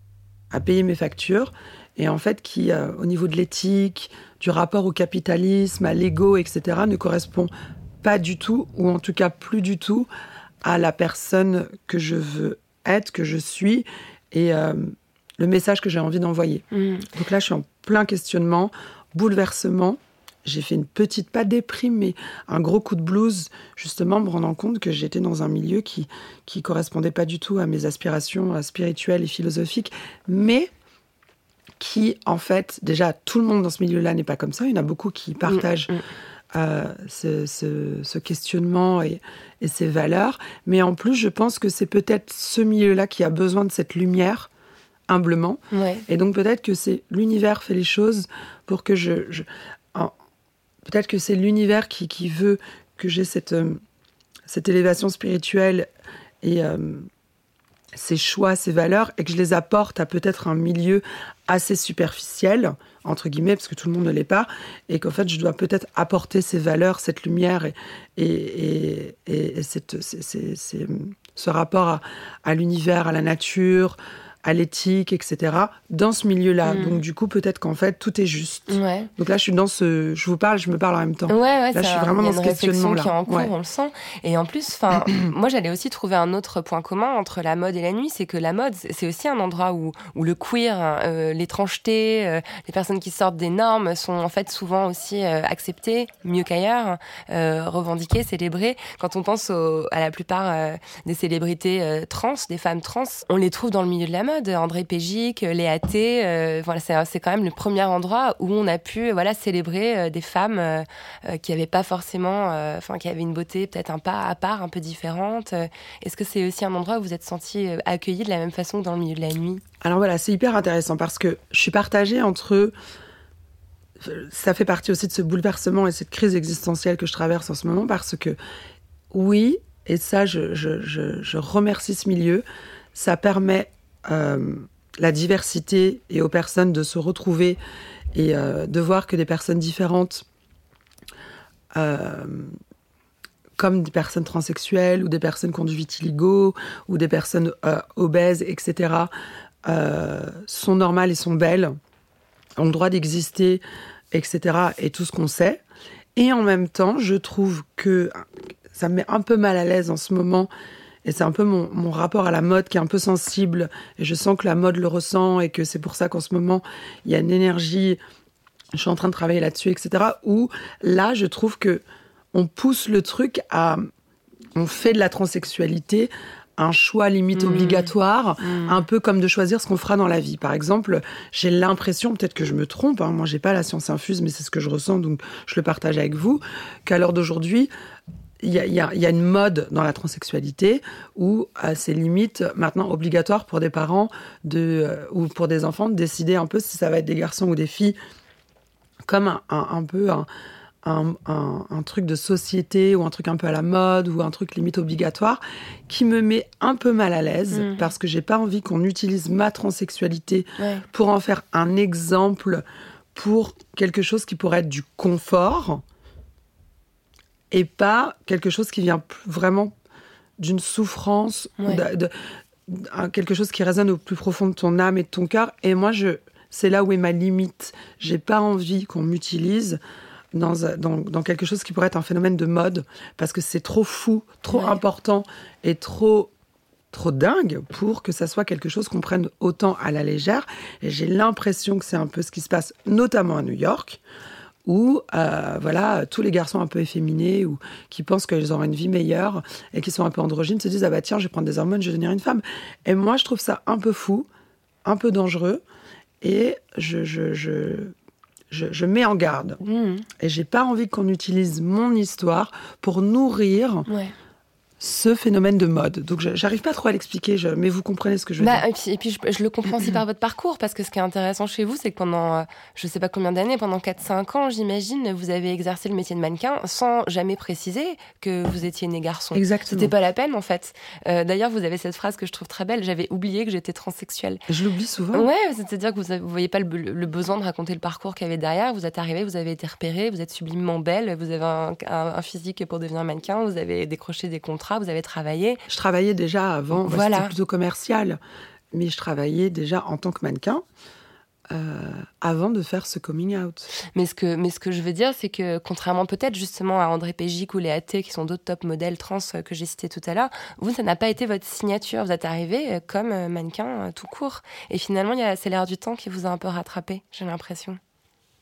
E: à payer mes factures, et en fait qui, euh, au niveau de l'éthique, du rapport au capitalisme, à l'ego, etc., ne correspond pas du tout, ou en tout cas plus du tout, à la personne que je veux être, que je suis, et euh, le message que j'ai envie d'envoyer.
D: Mm.
E: Donc là, je suis en plein questionnement, bouleversement. J'ai fait une petite, pas déprime, mais un gros coup de blues, justement, me rendant compte que j'étais dans un milieu qui qui correspondait pas du tout à mes aspirations euh, spirituelles et philosophiques, mais qui, en fait, déjà, tout le monde dans ce milieu-là n'est pas comme ça. Il y en a beaucoup qui partagent
D: mm.
E: euh, ce, ce- ce questionnement et, et ces valeurs. Mais en plus, je pense que c'est peut-être ce milieu-là qui a besoin de cette lumière, humblement.
D: Ouais.
E: Et donc peut-être que c'est l'univers fait les choses pour que je... peut-être que c'est l'univers qui, qui veut que j'ai cette, euh, cette élévation spirituelle et euh, ces choix, ces valeurs, et que je les apporte à peut-être un milieu assez superficiel, entre guillemets, parce que tout le monde ne l'est pas, et qu'en fait je dois peut-être apporter ces valeurs, cette lumière et, et, et, et- et cette, ce rapport à, à l'univers, à la nature, à l'éthique, etc. dans ce milieu-là.
D: Mm.
E: Donc du coup, peut-être qu'en fait, tout est juste.
D: Ouais.
E: Donc là, je suis dans ce... Je vous parle, je me parle en même temps.
D: Ouais, ouais,
E: Là, je
D: ça-
E: suis vraiment dans ce questionnement-là.
D: qui est en cours,
E: Ouais.
D: on le sent. Et en plus, enfin, moi, j'allais aussi trouver un autre point commun entre la mode et la nuit, c'est que la mode, c'est aussi un endroit où, où le queer, euh, l'étrangeté, euh, les personnes qui sortent des normes sont en fait souvent aussi euh, acceptées, mieux qu'ailleurs, revendiquées, célébrées. Quand on pense au- à la plupart des célébrités trans, des femmes trans, on les trouve dans le milieu de la mode. André Pégic, Léa T, euh, voilà, c'est quand même le premier endroit où on a pu voilà célébrer euh, des femmes euh, qui n'avaient pas forcément, enfin qui avaient une beauté peut-être un pas à part, un peu différente. Est-ce que c'est aussi un endroit où vous êtes senti accueilli de la même façon que dans le milieu de la nuit?
E: Alors voilà, c'est hyper intéressant parce que je suis partagée entre. Ça fait partie aussi de ce bouleversement et cette crise existentielle que je traverse en ce moment parce que, oui, et ça, je- je- je remercie ce milieu, ça permet euh, la diversité et aux personnes de se retrouver et euh, de voir que des personnes différentes, euh, comme des personnes transsexuelles ou des personnes qui ont du vitiligo ou des personnes obèses, etc., sont normales et sont belles, ont le droit d'exister, etc., et tout ce qu'on sait. Et en même temps, je trouve que ça me met un peu mal à l'aise en ce moment, et c'est un peu mon, mon rapport à la mode qui est un peu sensible, et je sens que la mode le ressent, et que c'est pour ça qu'en ce moment, il y a une énergie, je suis en train de travailler là-dessus, etc., où là, je trouve que on pousse le truc à... On fait de la transsexualité un choix limite
D: Mmh.
E: obligatoire, un peu comme de choisir ce qu'on fera dans la vie. Par exemple, j'ai l'impression, peut-être que je me trompe, hein, moi j'ai pas la science infuse, mais c'est ce que je ressens, donc je le partage avec vous, qu'à l'heure d'aujourd'hui, il y a, y y une mode dans la transsexualité où euh, c'est limite maintenant obligatoire pour des parents de, euh, ou pour des enfants de décider un peu si ça va être des garçons ou des filles, comme un, un- un peu un, truc de société ou un truc un peu à la mode ou un truc limite obligatoire qui me met un peu mal à l'aise
D: Mm.
E: parce que j'ai pas envie qu'on utilise ma transsexualité
D: Ouais.
E: pour en faire un exemple pour quelque chose qui pourrait être du confort et pas quelque chose qui vient vraiment d'une souffrance ou
D: Ouais.
E: de- de- d'un- quelque chose qui résonne au plus profond de ton âme et de ton cœur et moi je c'est là où est ma limite j'ai pas envie qu'on m'utilise dans, un- dans, dans quelque chose qui pourrait être un phénomène de mode parce que c'est trop fou trop
D: Ouais.
E: important et trop trop dingue pour que ça soit quelque chose qu'on prenne autant à la légère. Et j'ai l'impression que c'est un peu ce qui se passe, notamment à New York, où euh, voilà, tous les garçons un peu efféminés ou qui pensent qu'ils auront une vie meilleure et qui sont un peu androgynes se disent ah bah tiens je vais prendre des hormones, je vais devenir une femme. Et moi je trouve ça un peu fou, un peu dangereux et je je, je, je, je mets en garde.
D: Mmh.
E: Et j'ai pas envie qu'on utilise mon histoire pour nourrir
D: Ouais.
E: Ce phénomène de mode. Donc j'arrive pas trop à l'expliquer, mais vous comprenez ce que je veux
D: Bah,
E: dire.
D: et puis, et puis je, je le comprends aussi par votre parcours, parce que ce qui est intéressant chez vous, c'est que pendant, euh, je sais pas combien d'années, pendant 4-5 ans, j'imagine, vous avez exercé le métier de mannequin sans jamais préciser que vous étiez né garçon.
E: Exactement.
D: C'était pas la peine, en fait. Euh, D'ailleurs, vous avez cette phrase que je trouve très belle, j'avais oublié que j'étais transsexuelle.
E: Je l'oublie souvent.
D: Ouais, c'est-à-dire que vous ne voyez pas le, be- le besoin de raconter le parcours qu'il y avait derrière. Vous êtes arrivé, vous avez été repéré, vous êtes sublimement belle, vous avez un, un- un physique pour devenir mannequin, vous avez décroché des contrats, vous avez travaillé.
E: Je travaillais déjà avant,
D: Voilà.
E: c'était plutôt commercial, mais je travaillais déjà en tant que mannequin euh, avant de faire ce coming out.
D: Mais ce que, mais ce que je veux dire, c'est que contrairement peut-être justement à André Pégic ou Léa T, qui sont d'autres top modèles trans euh, que j'ai cités tout à l'heure, vous, ça n'a pas été votre signature. Vous êtes arrivé euh, comme mannequin tout court. Et finalement, il y a- c'est l'air du temps qui vous a un peu rattrapé, j'ai l'impression.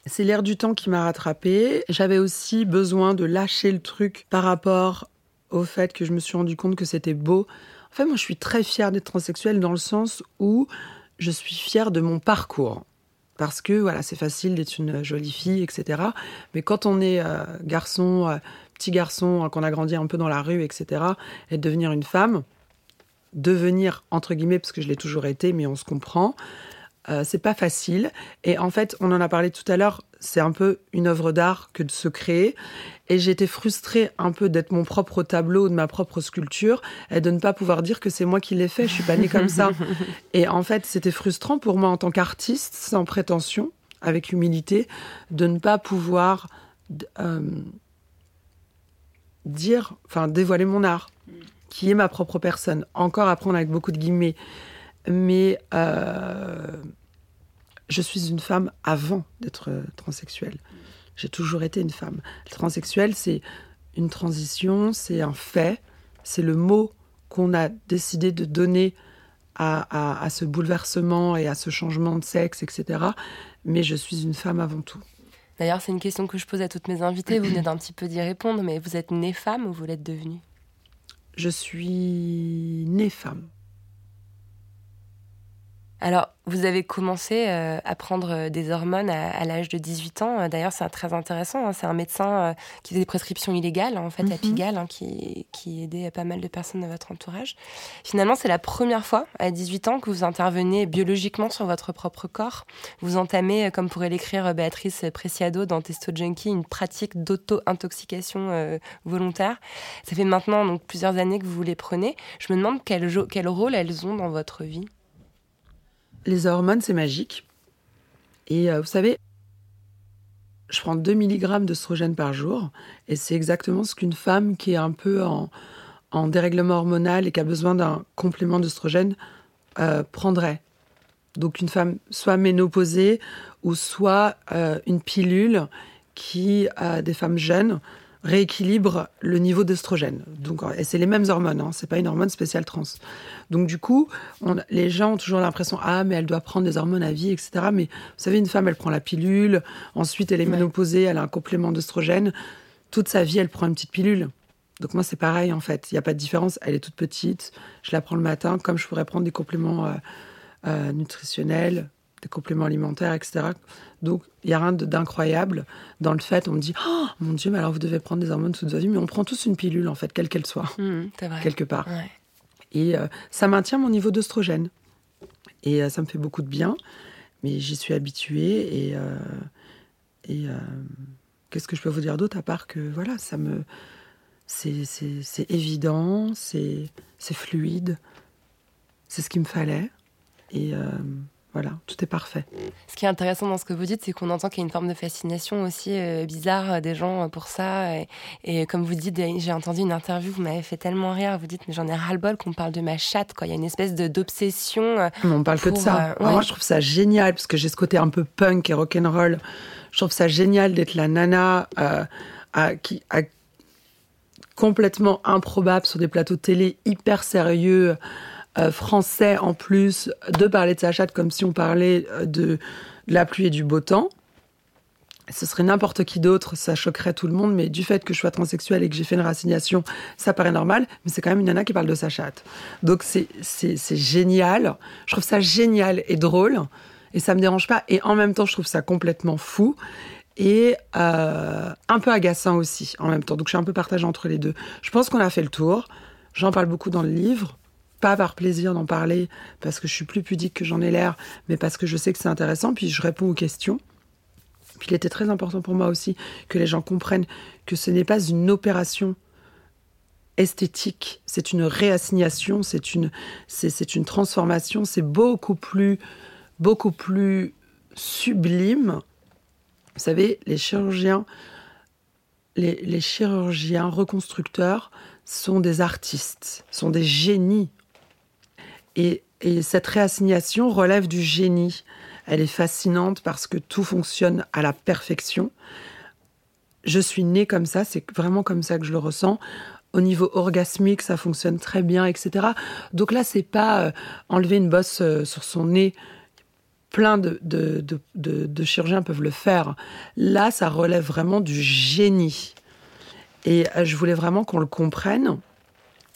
E: C'est l'air du temps qui m'a rattrapée. J'avais aussi besoin de lâcher le truc par rapport au fait que je me suis rendu compte que c'était beau. En fait, moi, je suis très fière d'être transsexuelle dans le sens où je suis fière de mon parcours. Parce que voilà, c'est facile d'être une jolie fille, etc. Mais quand on est euh, garçon, euh, petit garçon, euh, qu'on a grandi un peu dans la rue, etc., et de devenir une femme, devenir entre guillemets, parce que je l'ai toujours été, mais on se comprend, euh, c'est pas facile. Et en fait, on en a parlé tout à l'heure, c'est un peu une œuvre d'art que de se créer. Et j'étais frustrée un peu d'être mon propre tableau, de ma propre sculpture, et de ne pas pouvoir dire que c'est moi qui l'ai fait. Je suis pas née comme ça. Et en fait, c'était frustrant pour moi en tant qu'artiste, sans prétention, avec humilité, de ne pas pouvoir euh, dire, enfin, dévoiler mon art, qui est ma propre personne. Encore à prendre avec beaucoup de guillemets. mais euh, je suis une femme avant d'être euh, transsexuelle. J'ai toujours été une femme. Le transsexuel, c'est une transition, c'est un fait, c'est le mot qu'on a décidé de donner à, à, ce bouleversement et à ce changement de sexe, etc. Mais je suis une femme avant tout.
D: D'ailleurs, c'est une question que je pose à toutes mes invitées. Vous venez d'un petit peu d'y répondre, mais vous êtes née femme ou vous l'êtes devenue?
E: Je suis née femme.
D: Alors, vous avez commencé euh, à prendre euh, des hormones à, l'âge de 18 ans. D'ailleurs, c'est très intéressant. Hein. C'est un médecin euh, qui faisait des prescriptions illégales, en fait, à mhm. Pigalle, hein, qui, qui aidait pas mal de personnes de votre entourage. Finalement, c'est la première fois, à 18 ans, que vous intervenez biologiquement sur votre propre corps. Vous entamez, comme pourrait l'écrire Béatrice Preciado dans Testo Junkie, une pratique d'auto-intoxication volontaire. Ça fait maintenant donc, plusieurs années que vous les prenez. Je me demande quel, quel rôle elles ont dans votre vie
E: les hormones, c'est magique. Et euh, vous savez, je prends 2 mg d'œstrogène par jour, et c'est exactement ce qu'une femme qui est un peu en, dérèglement hormonal et qui a besoin d'un complément d'œstrogène euh, prendrait. Donc une femme soit ménopausée ou soit euh, une pilule qui, a des femmes jeunes, rééquilibre le niveau d'œstrogène. Donc, et c'est les mêmes hormones, hein, c'est pas une hormone spéciale trans. Donc du coup, on, les gens ont toujours l'impression ah mais elle doit prendre des hormones à vie, etc. Mais vous savez, une femme elle prend la pilule, ensuite elle est ménopausée, elle a un complément d'œstrogène, toute sa vie elle prend une petite pilule. Donc moi c'est pareil en fait, il n'y a pas de différence. Elle est toute petite, je la prends le matin comme je pourrais prendre des compléments euh, euh, nutritionnels, des compléments alimentaires, etc. Donc, il n'y a rien d'incroyable dans le fait, on me dit, oh mon Dieu, mais alors vous devez prendre des hormones toute votre vie, mais on prend tous une pilule, en fait, quelle qu'elle soit,
D: mmh,
E: quelque part. Et euh, ça maintient mon niveau d'œstrogène. Et euh, ça me fait beaucoup de bien, mais j'y suis habituée. Et, euh, et qu'est-ce que je peux vous dire d'autre, à part que, voilà, ça me. C'est évident, c'est fluide, c'est ce qu'il me fallait. Et voilà, tout est parfait.
D: Ce qui est intéressant dans ce que vous dites, c'est qu'on entend qu'il y a une forme de fascination aussi euh, bizarre euh, des gens euh, pour ça. Et, comme vous dites, j'ai entendu une interview, vous m'avez fait tellement rire. Vous dites, mais j'en ai ras-le-bol qu'on parle de ma chatte. Quoi. Il y a une espèce d'obsession.
E: On parle que de ça. Moi, je trouve ça génial, parce que j'ai ce côté un peu punk et rock'n'roll. Je trouve ça génial d'être la nana à, qui, a complètement improbable sur des plateaux de télé hyper sérieux. Euh, français en plus, de parler de sa chatte comme si on parlait euh, de, la pluie et du beau temps. Ce serait n'importe qui d'autre, ça choquerait tout le monde, mais du fait que je sois transsexuelle et que j'ai fait une rassignation, ça paraît normal, mais c'est quand même une nana qui parle de sa chatte. Donc c'est génial, je trouve ça génial et drôle, et ça me dérange pas, et en même temps je trouve ça complètement fou, et euh, un peu agaçant aussi en même temps. Donc je suis un peu partagée entre les deux. Je pense qu'on a fait le tour, j'en parle beaucoup dans le livre, pas par plaisir d'en parler, parce que je suis plus pudique que j'en ai l'air, mais parce que je sais que c'est intéressant, puis je réponds aux questions. Puis il était très important pour moi aussi que les gens comprennent que ce n'est pas une opération esthétique, c'est une réassignation, c'est une, c'est, une transformation, c'est beaucoup plus, beaucoup plus sublime. Vous savez, les chirurgiens, les, les chirurgiens reconstructeurs sont des artistes, sont des génies et, cette réassignation relève du génie. Elle est fascinante parce que tout fonctionne à la perfection. Je suis née comme ça, c'est vraiment comme ça que je le ressens. Au niveau orgasmique, ça fonctionne très bien, etc. Donc là, c'est pas euh, enlever une bosse euh, sur son nez. Plein de, chirurgiens peuvent le faire. Là, ça relève vraiment du génie. Et euh, je voulais vraiment qu'on le comprenne.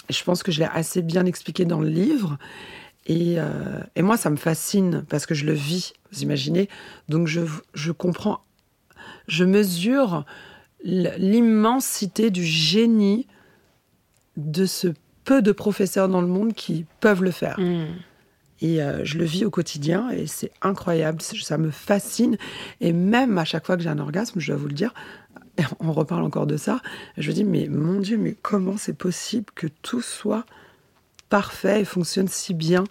E: Je pense que je l'ai assez bien expliqué dans le livre. Et, euh, et, moi, ça me fascine parce que je le vis, vous imaginez. Donc, je, je comprends, je mesure l'immensité du génie de ce peu de professeurs dans le monde qui peuvent le faire. Mm. Et euh, je le vis au quotidien et c'est incroyable, ça me fascine. Et même à chaque fois que j'ai un orgasme, je dois vous le dire, on reparle encore de ça, je me dis, mais mon Dieu, mais comment c'est possible que tout soit parfait et fonctionne si bien?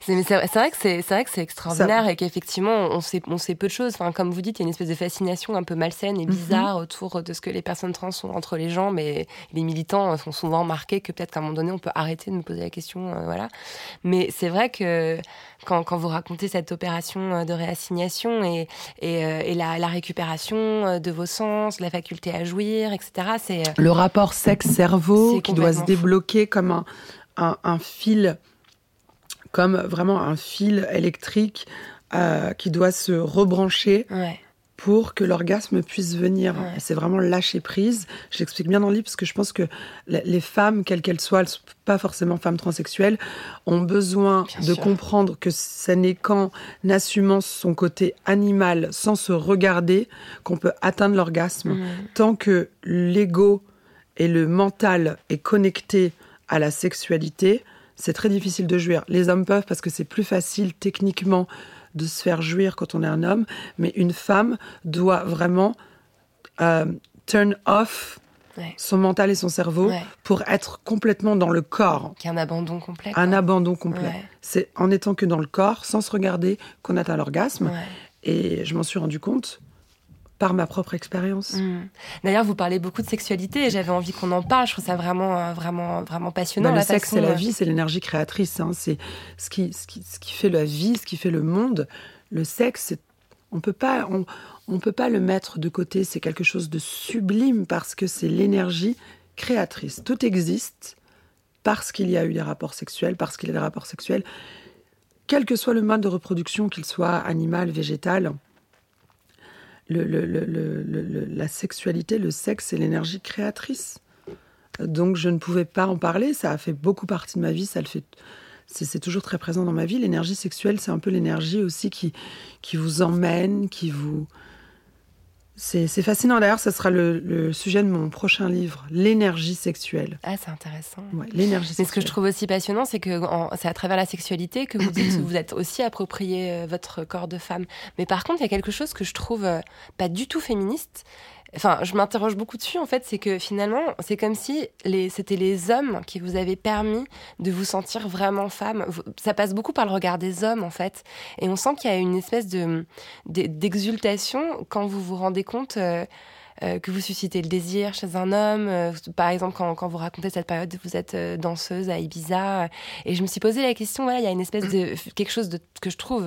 D: C'est vrai que c'est c'est vrai que c'est extraordinaire et qu'effectivement on sait on sait peu de choses. Enfin comme vous dites, il y a une espèce de fascination un peu malsaine et bizarre autour de ce que les personnes trans sont entre les gens, mais les militants sont souvent marqués que peut-être qu'à un moment donné on peut arrêter de nous poser la question, euh, voilà. Mais c'est vrai que quand, quand vous racontez cette opération euh, de réassignation et et, euh, et la, la récupération de vos sens, la faculté à jouir, etc. C'est
E: Le rapport sexe-cerveau qui doit se
D: fou.
E: débloquer comme un, un, un fil, comme vraiment un fil électrique euh, qui doit se rebrancher
D: ouais.
E: pour que l'orgasme puisse venir.
D: Ouais.
E: C'est vraiment lâcher prise. Je l'explique bien dans le livre parce que je pense que les femmes, quelles qu'elles soient, elles sont pas forcément femmes transsexuelles, ont besoin
D: Bien
E: de
D: sûr.
E: comprendre que ce n'est qu'en assumant son côté animal sans se regarder qu'on peut atteindre l'orgasme. Tant que l'ego et le mental est connecté à la sexualité, c'est très difficile de jouir. Les hommes peuvent parce que c'est plus facile techniquement de se faire jouir quand on est un homme, mais une femme doit vraiment euh, turn off
D: Ouais.
E: son mental et son cerveau
D: Ouais.
E: pour être complètement dans le corps.
D: Qu'il y a un abandon complet.
E: Un abandon complet.
D: Ouais.
E: C'est en étant que dans le corps, sans se regarder, qu'on atteint l'orgasme. Et je m'en suis rendu compte par ma propre expérience.
D: Mm. D'ailleurs, vous parlez beaucoup de sexualité et j'avais envie qu'on en parle. Je trouve ça vraiment, euh, vraiment, vraiment passionnant.
E: Bah, le sexe, c'est la
D: euh,
E: vie, c'est l'énergie créatrice. hein. C'est ce qui, ce, qui, ce qui fait la vie, ce qui fait le monde. Le sexe, on peut pas, on, on peut pas le mettre de côté. C'est quelque chose de sublime parce que c'est l'énergie créatrice. Tout existe parce qu'il y a eu des rapports sexuels, parce qu'il y a des rapports sexuels, quel que soit le mode de reproduction, qu'il soit animal, végétal. La sexualité, le sexe, c'est l'énergie créatrice. Donc je ne pouvais pas en parler. Ça a fait beaucoup partie de ma vie. Ça le fait. C'est toujours très présent dans ma vie. L'énergie sexuelle, c'est un peu l'énergie aussi qui, qui vous emmène, qui vous. C'est fascinant. D'ailleurs, ça sera le, le sujet de mon prochain livre, l'énergie sexuelle.
D: Ah, c'est intéressant.
E: Ouais, l'énergie
D: Mais
E: sexuelle.
D: ce que je trouve aussi passionnant, c'est que c'est à travers la sexualité que vous dites que vous êtes aussi approprié euh, votre corps de femme. Mais par contre, il y a quelque chose que je trouve euh, pas du tout féministe. Enfin, je m'interroge beaucoup dessus. En fait, c'est que finalement, c'est comme si les, c'était les hommes qui vous avaient permis de vous sentir vraiment femme. Ça passe beaucoup par le regard des hommes, en fait, et on sent qu'il y a une espèce de de- d'exultation quand vous vous rendez compte. euh, euh, que vous suscitez le désir chez un homme. euh, par exemple, quand, vous racontez cette période vous êtes danseuse à Ibiza. et je me suis posé la question, voilà, il y a une espèce de... quelque chose de, que je trouve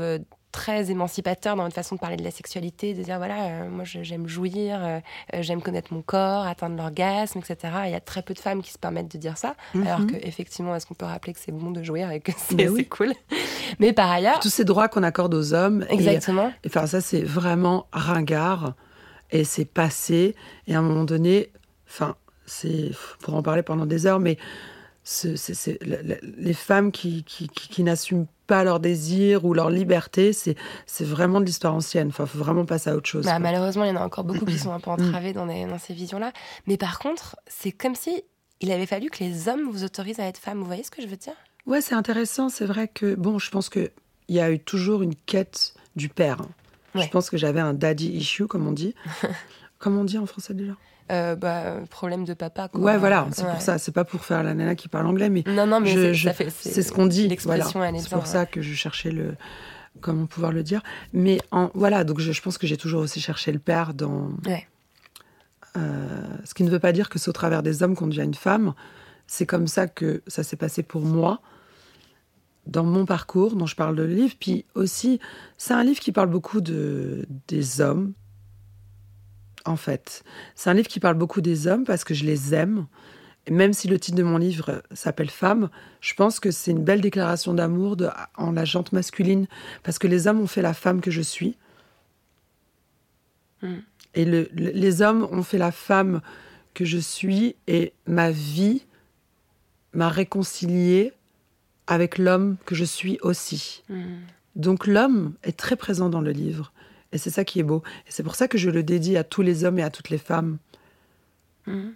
D: très émancipateur dans votre façon de parler de la sexualité, de dire, voilà, euh, moi j'aime jouir, euh, euh, j'aime connaître mon corps, atteindre l'orgasme, etc. Il y a très peu de femmes qui se permettent de dire ça. Alors
E: Mhm.
D: que effectivement, est-ce qu'on peut rappeler que c'est bon de jouir et que c'est
E: oui.
D: cool? Mais par ailleurs...
E: Tous ces droits qu'on accorde aux hommes. et-
D: Exactement.
E: Et enfin, ça, c'est vraiment ringard. Et c'est passé. Et à un moment donné, enfin, c'est pour en parler pendant des heures, mais ce- les femmes qui, qui, qui- qui n'assument pas leur désir ou leur liberté, c'est vraiment de l'histoire ancienne. Enfin, faut vraiment passer à autre chose.
D: Bah, malheureusement, il y en a encore beaucoup qui sont un peu entravés dans, des- dans ces visions-là. Mais par contre, c'est comme si il avait fallu que les hommes vous autorisent à être femme. Vous voyez ce que je veux dire?
E: Ouais, c'est intéressant. C'est vrai que, bon, je pense qu'il y a eu toujours une quête du père. hein.
D: Ouais.
E: Je pense que j'avais un daddy issue, comme on dit. comme on dit en français déjà
D: euh, bah, Problème de papa. Quoi.
E: Ouais, voilà, c'est
D: Ouais.
E: pour ça. C'est pas pour faire la nana qui parle anglais, mais
D: Non, non, mais c'est-
E: ce qu'on dit.
D: L'expression,
E: voilà. C'est pour ça que je cherchais le comment pouvoir le dire. Mais en, voilà, donc je, je pense que j'ai toujours aussi cherché le père dans.
D: Ouais.
E: Euh, ce qui ne veut pas dire que c'est au travers des hommes qu'on devient une femme. C'est comme ça que ça s'est passé pour moi dans mon parcours dont je parle de le livre. Puis aussi, c'est un livre qui parle beaucoup de, des hommes, en fait. C'est un livre qui parle beaucoup des hommes parce que je les aime. Et même si le titre de mon livre s'appelle Femme, je pense que c'est une belle déclaration d'amour en la jante masculine parce que les hommes ont fait la femme que je suis.
D: Mm.
E: Et le- le- les hommes ont fait la femme que je suis et ma vie m'a réconciliée avec l'homme que je suis aussi.
D: Mm.
E: Donc l'homme est très présent dans le livre. Et c'est ça qui est beau. Et c'est pour ça que je le dédie à tous les hommes et à toutes les femmes.
D: Mm.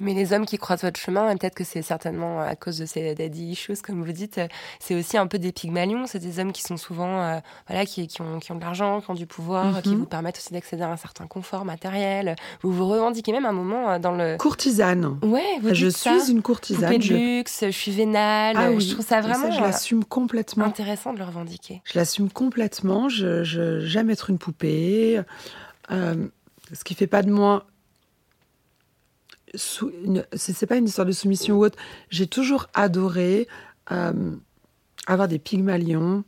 D: Mais les hommes qui croisent votre chemin, peut-être que c'est certainement à cause de ces daddy issues, comme vous dites, c'est aussi un peu des pygmalions. C'est des hommes qui sont souvent, euh, voilà, qui, qui, ont, qui ont de l'argent, qui ont du pouvoir, qui
E: Mhm.
D: vous permettent aussi d'accéder à un certain confort matériel. Vous vous revendiquez même un moment euh, dans le.
E: Courtisane.
D: Ouais, vous
E: je
D: dites ça.
E: suis une courtisane.
D: Poupée de
E: Je-
D: luxe, je suis vénale.
E: Ah oui,
D: je trouve ça vraiment
E: je
D: euh,
E: l'assume complètement.
D: intéressant de le revendiquer.
E: Je l'assume complètement. Je, je j'aime être une poupée. Euh, ce qui fait pas de moi. Sou- une- C'est pas une histoire de soumission ou autre. J'ai toujours adoré euh, avoir des pygmalions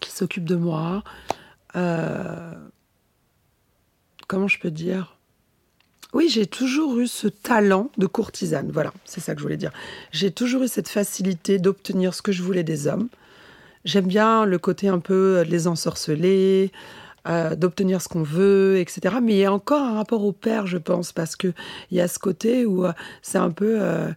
E: qui s'occupent de moi. Euh, comment je peux dire? Oui, j'ai toujours eu ce talent de courtisane. Voilà, c'est ça que je voulais dire. J'ai toujours eu cette facilité d'obtenir ce que je voulais des hommes. J'aime bien le côté un peu euh, les ensorceler, euh, d'obtenir ce qu'on veut, etc. Mais il y a encore un rapport au père, je pense, parce que il y a ce côté où euh, c'est un peu, euh,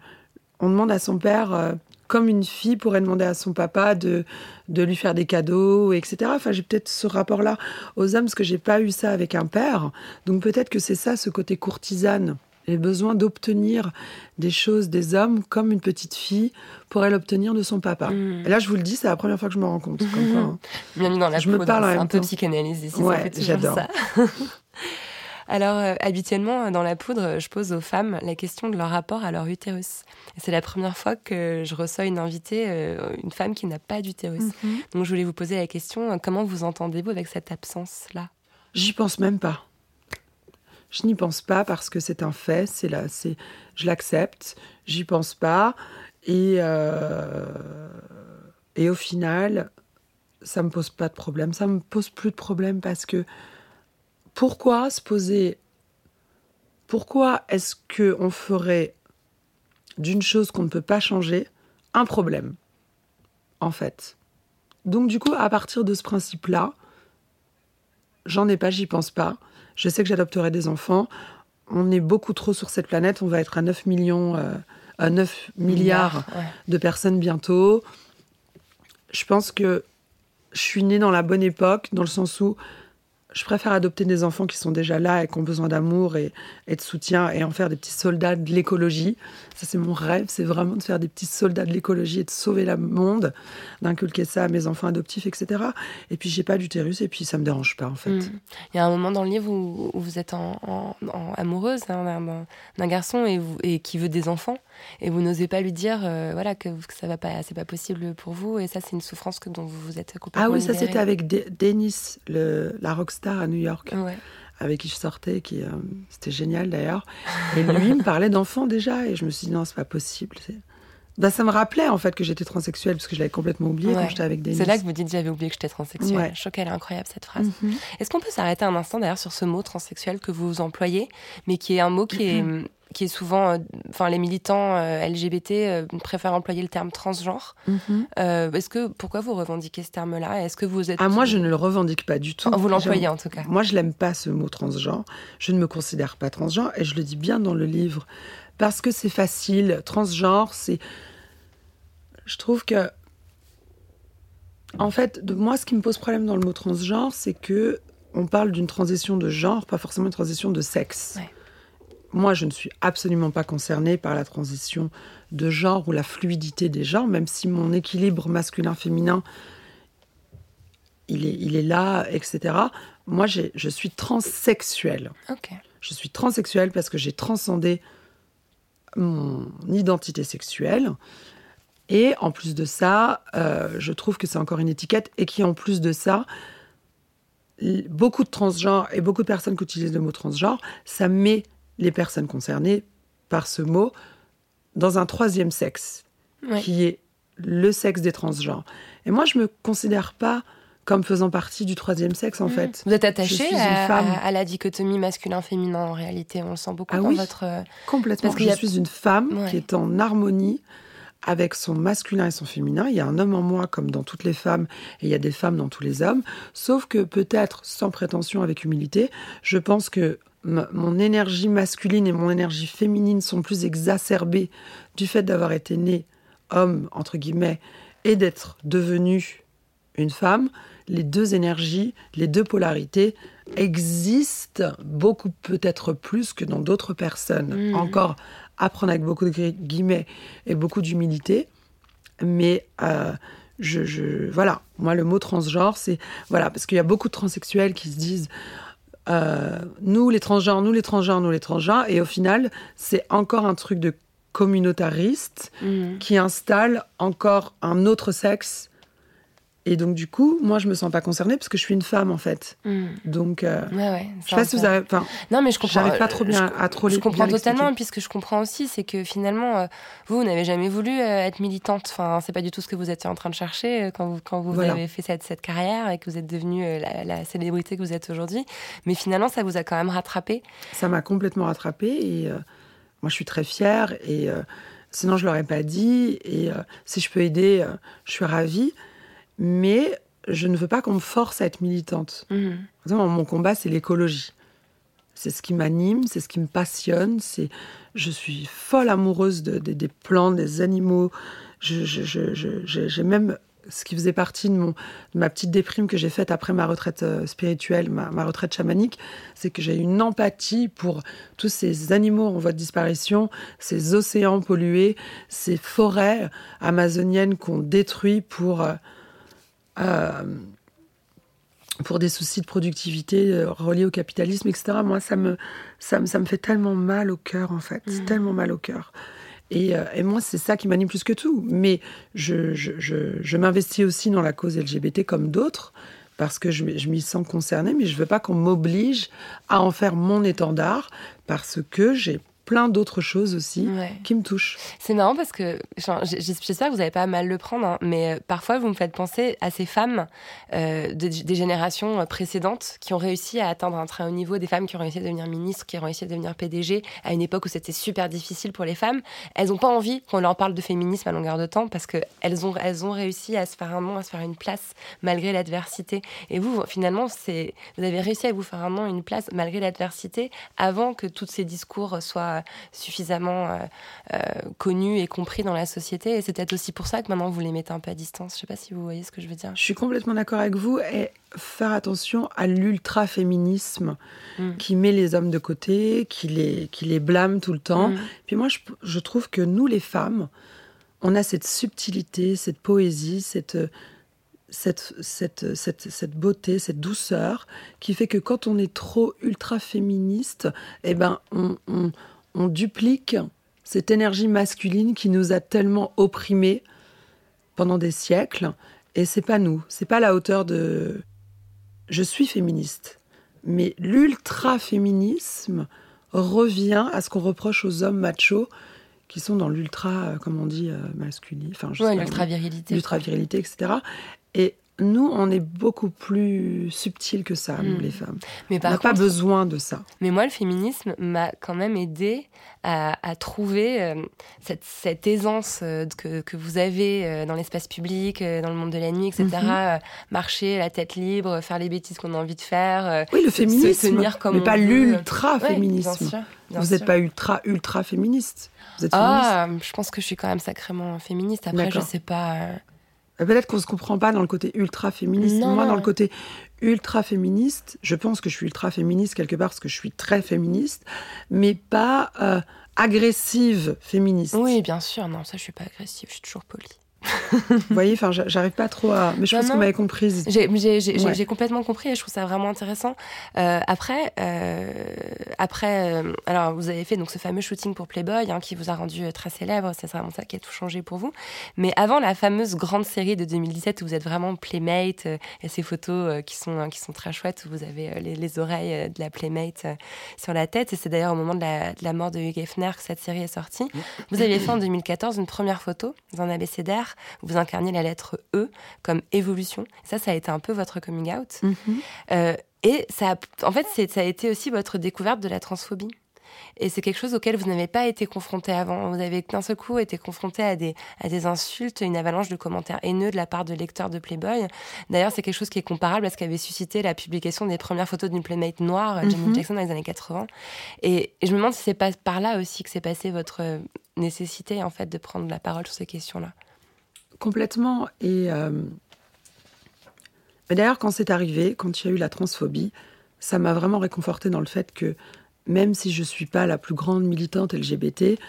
E: on demande à son père, comme une fille pourrait demander à son papa de de lui faire des cadeaux, etc. Enfin, j'ai peut-être ce rapport-là aux hommes, parce que j'ai pas eu ça avec un père. Donc peut-être que c'est ça, ce côté courtisane. Les besoins d'obtenir des choses des hommes comme une petite fille pourrait l'obtenir de son papa.
D: Mm.
E: Et là, je vous le dis, c'est la première fois que je me rends compte. Comme quoi, hein.
D: Dans la
E: Je me parle
D: un peu psychanalyse ici,
E: Ouais,
D: ça fait toujours
E: j'adore.
D: ça. Alors, euh, habituellement, dans la poudre, je pose aux femmes la question de leur rapport à leur utérus. Et c'est la première fois que je reçois une invitée, euh, une femme qui n'a pas d'utérus.
E: Mhm.
D: Donc, je voulais vous poser la question, euh, comment vous entendez-vous avec cette absence-là?
E: J'y pense même pas. Je n'y pense pas parce que c'est un fait, c'est là, c'est, je l'accepte. J'y pense pas et euh, et au final, ça me pose pas de problème. Ça me pose plus de problème parce que pourquoi se poser Pourquoi est-ce que on ferait d'une chose qu'on ne peut pas changer un problème En fait? Donc du coup, à partir de ce principe-là, j'en ai pas, j'y pense pas. Je sais que j'adopterai des enfants. On est beaucoup trop sur cette planète. On va être à 9 millions, euh, à 9 milliards
D: ouais.
E: de personnes bientôt. Je pense que je suis née dans la bonne époque, dans le sens où je préfère adopter des enfants qui sont déjà là et qui ont besoin d'amour et, de soutien et en faire des petits soldats de l'écologie. Ça, c'est mon rêve, c'est vraiment de faire des petits soldats de l'écologie et de sauver le monde, d'inculquer ça à mes enfants adoptifs, etc. Et puis, j'ai pas d'utérus et puis ça me dérange pas, en fait.
D: Mm. Il y a un moment dans le livre où, vous êtes en, amoureuse hein, d'un garçon et, vous- et qui veut des enfants et vous n'osez pas lui dire euh, voilà que, que ça va pas c'est pas possible pour vous et ça c'est une souffrance que dont vous vous êtes complètement
E: Ah oui, ça c'était avec De- Dennis, le, la rockstar à New York,
D: Ouais.
E: avec qui je sortais, qui euh, c'était génial d'ailleurs. Et lui il me parlait d'enfants déjà, et je me suis dit non, c'est pas possible. Bah, ça me rappelait en fait que j'étais transsexuelle, parce que je l'avais complètement oublié
D: Ouais.
E: quand j'étais avec Dennis.
D: C'est là que vous dites j'avais oublié que j'étais transsexuelle.
E: Ouais.
D: Est incroyable cette phrase.
E: Mhm.
D: Est-ce qu'on peut s'arrêter un instant d'ailleurs sur ce mot transsexuel que vous employez, mais qui est un mot qui est, qui est souvent, euh, enfin les militants euh, LGBT euh, préfèrent employer le terme transgenre.
E: Mhm.
D: Euh, Est-ce que pourquoi vous revendiquez ce terme-là? Est-ce que vous êtes
E: Ah, moi, je ne le revendique pas du tout.
D: Oh, vous l'employez en tout cas.
E: Moi, je l'aime pas ce mot transgenre. Je ne me considère pas transgenre et je le dis bien dans le livre parce que c'est facile. Transgenre, c'est. Je trouve que. En fait, de moi, ce qui me pose problème dans le mot transgenre, c'est que on parle d'une transition de genre, pas forcément une transition de sexe.
D: Ouais.
E: Moi, je ne suis absolument pas concernée par la transition de genre ou la fluidité des genres, même si mon équilibre masculin-féminin il est, il est là, etc. Moi, je suis transsexuelle.
D: Ok.
E: Je suis transsexuelle parce que j'ai transcendé mon identité sexuelle. Et en plus de ça, euh, je trouve que c'est encore une étiquette et qui, en plus de ça, beaucoup de transgenres et beaucoup de personnes qui utilisent le mot transgenre, ça met les personnes concernées par ce mot dans un troisième sexe
D: Ouais.
E: qui est le sexe des transgenres. Et moi, je me considère pas comme faisant partie du troisième sexe, en fait.
D: Vous êtes
E: Je
D: attaché
E: suis une
D: à,
E: femme.
D: à- à la dichotomie masculin-féminin en réalité. On le sent beaucoup
E: Ah
D: dans
E: oui.
D: votre. euh,
E: Complètement.
D: Parce qu'il
E: Je
D: a-
E: suis une femme
D: Ouais.
E: qui est en harmonie avec son masculin et son féminin. Il y a un homme en moi comme dans toutes les femmes et il y a des femmes dans tous les hommes. Sauf que peut-être, sans prétention, avec humilité, je pense que mon énergie masculine et mon énergie féminine sont plus exacerbées du fait d'avoir été née homme, entre guillemets, et d'être devenue une femme, les deux énergies, les deux polarités existent beaucoup peut-être plus que dans d'autres personnes.
D: Mhm.
E: Encore apprendre avec beaucoup de gui- guillemets et beaucoup d'humilité. Mais euh, je, je- voilà, moi le mot transgenre, c'est voilà parce qu'il y a beaucoup de transsexuels qui se disent euh, nous les transgenres, nous les transgenres, nous les transgenres, et au final c'est encore un truc de communautariste
D: Mhm.
E: qui installe encore un autre sexe. Et donc du coup, moi je me sens pas concernée parce que je suis une femme en fait.
D: Mhm.
E: Donc euh,
D: Ouais, ouais.
E: je sais pas si vous avez, enfin,
D: Non, mais je comprends.
E: j'arrive pas trop
D: euh,
E: bien
D: je-
E: à trop
D: Je comprends totalement, puisque je comprends aussi, c'est que finalement, euh, vous, vous n'avez jamais voulu euh, être militante. Enfin, c'est pas du tout ce que vous étiez en train de chercher quand vous, quand vous
E: Voilà.
D: avez fait cette, cette carrière et que vous êtes devenue la, la célébrité que vous êtes aujourd'hui. Mais finalement, ça vous a quand même rattrapé.
E: ça m'a complètement rattrapée et moi je suis très fière et sinon je l'aurais pas dit et si je peux aider je suis ravie mais je ne veux pas qu'on me force à être militante.
D: Mhm.
E: Mon combat c'est l'écologie. C'est ce qui m'anime c'est ce qui me passionne c'est je suis folle amoureuse de, de- des plantes des animaux. Je, je- je- je- j'ai même ce qui faisait partie de, mon, de ma petite déprime que j'ai faite après ma retraite euh, spirituelle, ma, ma retraite chamanique, c'est que j'ai une empathie pour tous ces animaux en voie de disparition, ces océans pollués, ces forêts amazoniennes qu'on détruit pour, euh, pour des soucis de productivité euh, reliés au capitalisme, etc. Moi, ça me, ça me, ça me fait tellement mal au cœur, en fait.
D: Mhm.
E: Tellement mal au cœur. Et, euh, et moi, c'est ça qui m'anime plus que tout. Mais je, je, je, je m'investis aussi dans la cause LGBT comme d'autres, parce que je, je m'y sens concernée, mais je veux pas qu'on m'oblige à en faire mon étendard, parce que j'ai plein d'autres choses aussi
D: Ouais.
E: qui me touchent.
D: C'est marrant parce que j'espère que vous n'allez pas mal le prendre, hein, mais euh, parfois vous me faites penser à ces femmes euh, de- des générations euh, précédentes qui ont réussi à atteindre un très haut niveau, des femmes qui ont réussi à devenir ministres, qui ont réussi à devenir PDG à une époque où c'était super difficile pour les femmes. Elles n'ont pas envie qu'on leur parle de féminisme à longueur de temps parce qu'elles ont, elles ont réussi à se faire un nom, à se faire une place malgré l'adversité. Et vous, finalement, vous avez réussi à vous faire un nom, une place malgré l'adversité avant que tous ces discours soient suffisamment euh, euh, connus et compris dans la société. Et c'est peut-être aussi pour ça que maintenant vous les mettez un peu à distance. Je sais pas si vous voyez ce que je veux dire.
E: Je suis complètement d'accord avec vous et faire attention à l'ultra-féminisme
D: Mm.
E: qui met les hommes de côté, qui les, qui les blâme tout le temps.
D: Mm.
E: Puis moi, je, je trouve que nous, les femmes, on a cette subtilité, cette poésie, cette, cette, cette, cette, cette beauté, cette douceur, qui fait que quand on est trop ultra-féministe, eh ben, on, on, on duplique cette énergie masculine qui nous a tellement opprimés pendant des siècles. Et c'est pas nous, c'est pas la hauteur de. Je suis féministe, mais l'ultra-féminisme revient à ce qu'on reproche aux hommes machos qui sont dans l'ultra, euh, comme on dit, euh, masculin. Enfin, je
D: Ouais,
E: pas,
D: l'ultra-virilité.
E: l'ultra-virilité, etc. Et nous, on est beaucoup plus subtil que ça, nous,
D: Mm.
E: les femmes.
D: Mais
E: On n'a pas besoin de ça.
D: Mais moi, le féminisme m'a quand même aidé à, à trouver euh, cette, cette aisance euh, que, que vous avez euh, dans l'espace public, dans le monde de la nuit, etc.
E: Mhm.
D: Marcher la tête libre, faire les bêtises qu'on a envie de faire.
E: Oui, le
D: se
E: féminisme,
D: tenir comme
E: mais
D: on
E: pas.
D: Ouais,
E: l'ultra-féminisme. Vous n'êtes pas ultra, ultra féministe. Vous êtes féministe.
D: Ah, je pense que je suis quand même sacrément féministe. Après, je
E: D'accord.
D: sais pas. Euh,
E: Peut-être qu'on se comprend pas dans le côté ultra féministe.
D: Non,
E: Moi, dans le côté ultra féministe, je pense que je suis ultra féministe quelque part parce que je suis très féministe, mais pas euh, agressive féministe.
D: Oui, bien sûr. Non, ça, je suis pas agressive. Je suis toujours polie.
E: Vous voyez, enfin, j'a- j'arrive pas trop à. Mais je
D: Non,
E: pense que
D: non.
E: vous m'avez comprise.
D: J'ai j'ai- j'ai-
E: Ouais.
D: complètement compris et je trouve ça vraiment intéressant. Euh, après, euh, après euh, alors vous avez fait donc ce fameux shooting pour Playboy hein, qui vous a rendu très célèbre, c'est vraiment ça qui a tout changé pour vous. Mais avant la fameuse grande série de 2017 où vous êtes vraiment Playmate euh, et ces photos euh, qui sont euh, qui sont très chouettes où vous avez euh, les, les oreilles euh, de la Playmate euh, sur la tête et c'est d'ailleurs au moment de la, de la mort de Hugh Hefner que cette série est sortie. Vous aviez fait en 2014 une première photo dans un abécédaire vous incarniez la lettre E comme évolution. Ça, ça a été un peu votre coming out.
E: Mhm.
D: Euh, et ça, a- en fait, ça a été aussi votre découverte de la transphobie. Et c'est quelque chose auquel vous n'avez pas été confronté avant. Vous avez d'un seul coup été confronté à des, à des insultes, une avalanche de commentaires haineux de la part de lecteurs de Playboy. D'ailleurs, c'est quelque chose qui est comparable à ce qu'avait suscité la publication des premières photos d'une Playmate noire, Janet
E: Mhm.
D: Jackson, dans les années 80. Et, et je me demande si c'est pas par là aussi que s'est passée votre euh, nécessité, en fait, de prendre la parole sur ces questions-là.
E: Complètement. Et, euh, d'ailleurs, quand c'est arrivé, quand il y a eu la transphobie, ça m'a vraiment réconforté dans le fait que même si je ne suis pas la plus grande militante LGBT,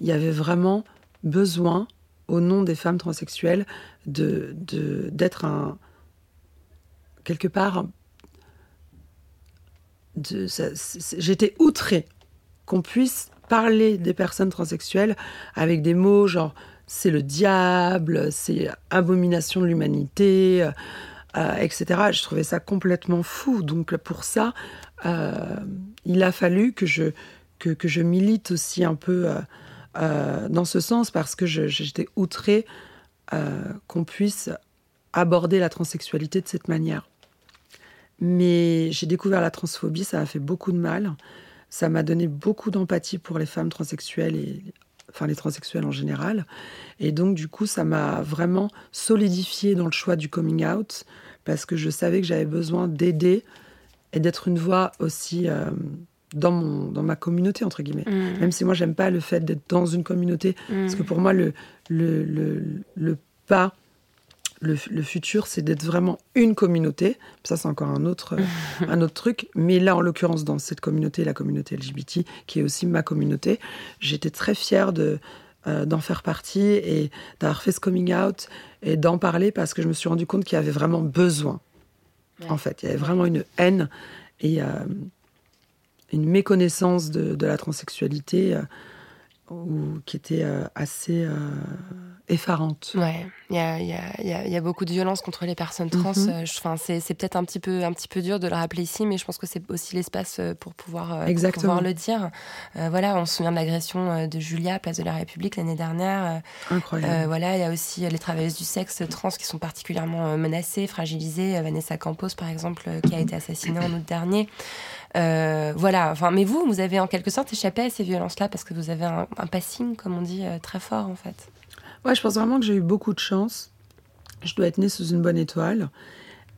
E: il y avait vraiment besoin, au nom des femmes transsexuelles, de d'être un quelque part. J'étais outrée qu'on puisse parler des personnes transsexuelles avec des mots genre c'est le diable, c'est abomination de l'humanité, euh, etc. Je trouvais ça complètement fou. Donc pour ça, euh, il a fallu que je, que, je milite aussi un peu euh, dans ce sens parce que j'étais outrée qu'on puisse aborder la transsexualité de cette manière. Mais j'ai découvert la transphobie, ça m'a fait beaucoup de mal. Ça m'a donné beaucoup d'empathie pour les femmes transsexuelles et enfin les transsexuels en général. Et donc du coup, ça m'a vraiment solidifié dans le choix du coming out parce que je savais que j'avais besoin d'aider et d'être une voix aussi euh, dans, mon, dans ma communauté, entre guillemets. Mmh. Même si moi, j'aime pas le fait d'être dans une communauté, parce que pour moi, le, le, le, le pas le, futur, c'est d'être vraiment une communauté. Ça, c'est encore un autre, un autre truc. Mais là, en l'occurrence, dans cette communauté, la communauté LGBT, qui est aussi ma communauté, j'étais très fière de, euh, d'en faire partie et d'avoir fait ce coming out et d'en parler parce que je me suis rendu compte qu'il y avait vraiment besoin. En fait, il y avait vraiment une haine et euh, une méconnaissance de, de la transsexualité. Euh, ou qui était assez effarante.
D: Ouais, il y a, y, a, y a, beaucoup de violence contre les personnes trans. Mhm. Euh, enfin, c'est, peut-être un petit peu un petit peu dur de le rappeler ici, mais je pense que c'est aussi l'espace pour pouvoir, pour pouvoir le dire. voilà, on se souvient de l'agression de Julia, place de la République l'année dernière.
E: Incroyable.
D: voilà, il y a aussi les travailleuses du sexe trans qui sont particulièrement menacées, fragilisées. Vanessa Campos, par exemple, qui a été assassinée en août dernier. Euh, voilà. Enfin, mais vous, vous avez en quelque sorte échappé à ces violences-là parce que vous avez un, passing, comme on dit, euh, très fort en fait.
E: Ouais, je pense vraiment que j'ai eu beaucoup de chance. Je dois être née sous une bonne étoile.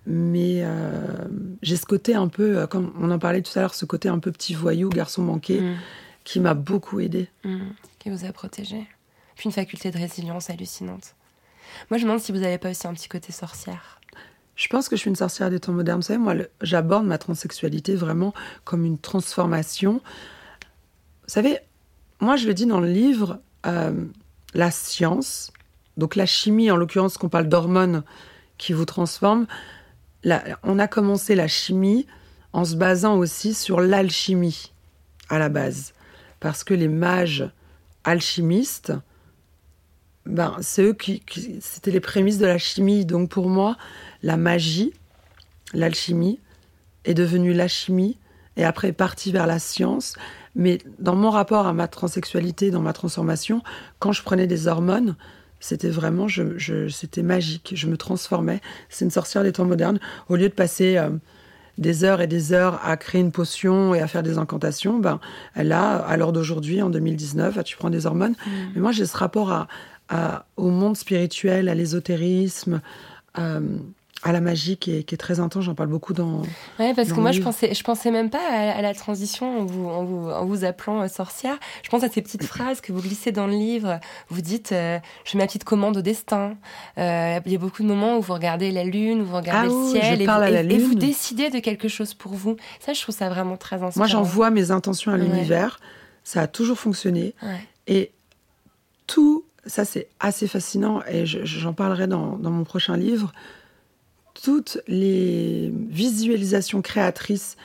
E: Mais euh, j'ai ce côté un peu, comme on en parlait tout à l'heure, ce côté un peu petit voyou, garçon manqué, mm. qui m'a beaucoup aidé.
D: Mm. Qui vous a protégé. Puis une faculté de résilience hallucinante. Moi, je me demande si vous n'avez pas aussi un petit côté sorcière.
E: Je pense que je suis une sorcière des temps modernes. Vous savez, moi, j'aborde ma transsexualité vraiment comme une transformation. Vous savez, moi, je le dis dans le livre, euh, la science, donc la chimie, en l'occurrence, qu'on parle d'hormones qui vous transforment, on a commencé la chimie en se basant aussi sur l'alchimie à la base. Parce que les mages alchimistes, ben, c'est eux qui, c'était les prémices de la chimie. Donc pour moi, la magie, l'alchimie, est devenue la chimie et après est partie vers la science. Mais dans mon rapport à ma transsexualité, dans ma transformation, quand je prenais des hormones, c'était vraiment, je, c'était magique. Je me transformais. C'est une sorcière des temps modernes. Au lieu de passer euh, des heures et des heures à créer une potion et à faire des incantations, ben, là, à l'heure d'aujourd'hui, en 2019, tu prends des hormones. Mmh. Mais moi, j'ai ce rapport à, au monde spirituel, à l'ésotérisme, à, la magie qui est, très intense. J'en parle beaucoup dans.
D: Ouais, parce que moi, je pensais, je pensais même pas à, la transition en vous, en vous, appelant euh, sorcière. Je pense à ces petites phrases que vous glissez dans le livre. Vous dites euh, Je mets ma petite commande au destin. Euh, il y a beaucoup de moments où vous regardez la lune, où vous regardez
E: ah
D: le ciel
E: et, vous, et,
D: vous décidez de quelque chose pour vous. Ça, je trouve ça vraiment très inspirant.
E: Moi, j'envoie mes intentions à l'univers. Ça a toujours fonctionné. Et tout ça c'est assez fascinant et j'en parlerai dans, mon prochain livre. Toutes les visualisations créatrices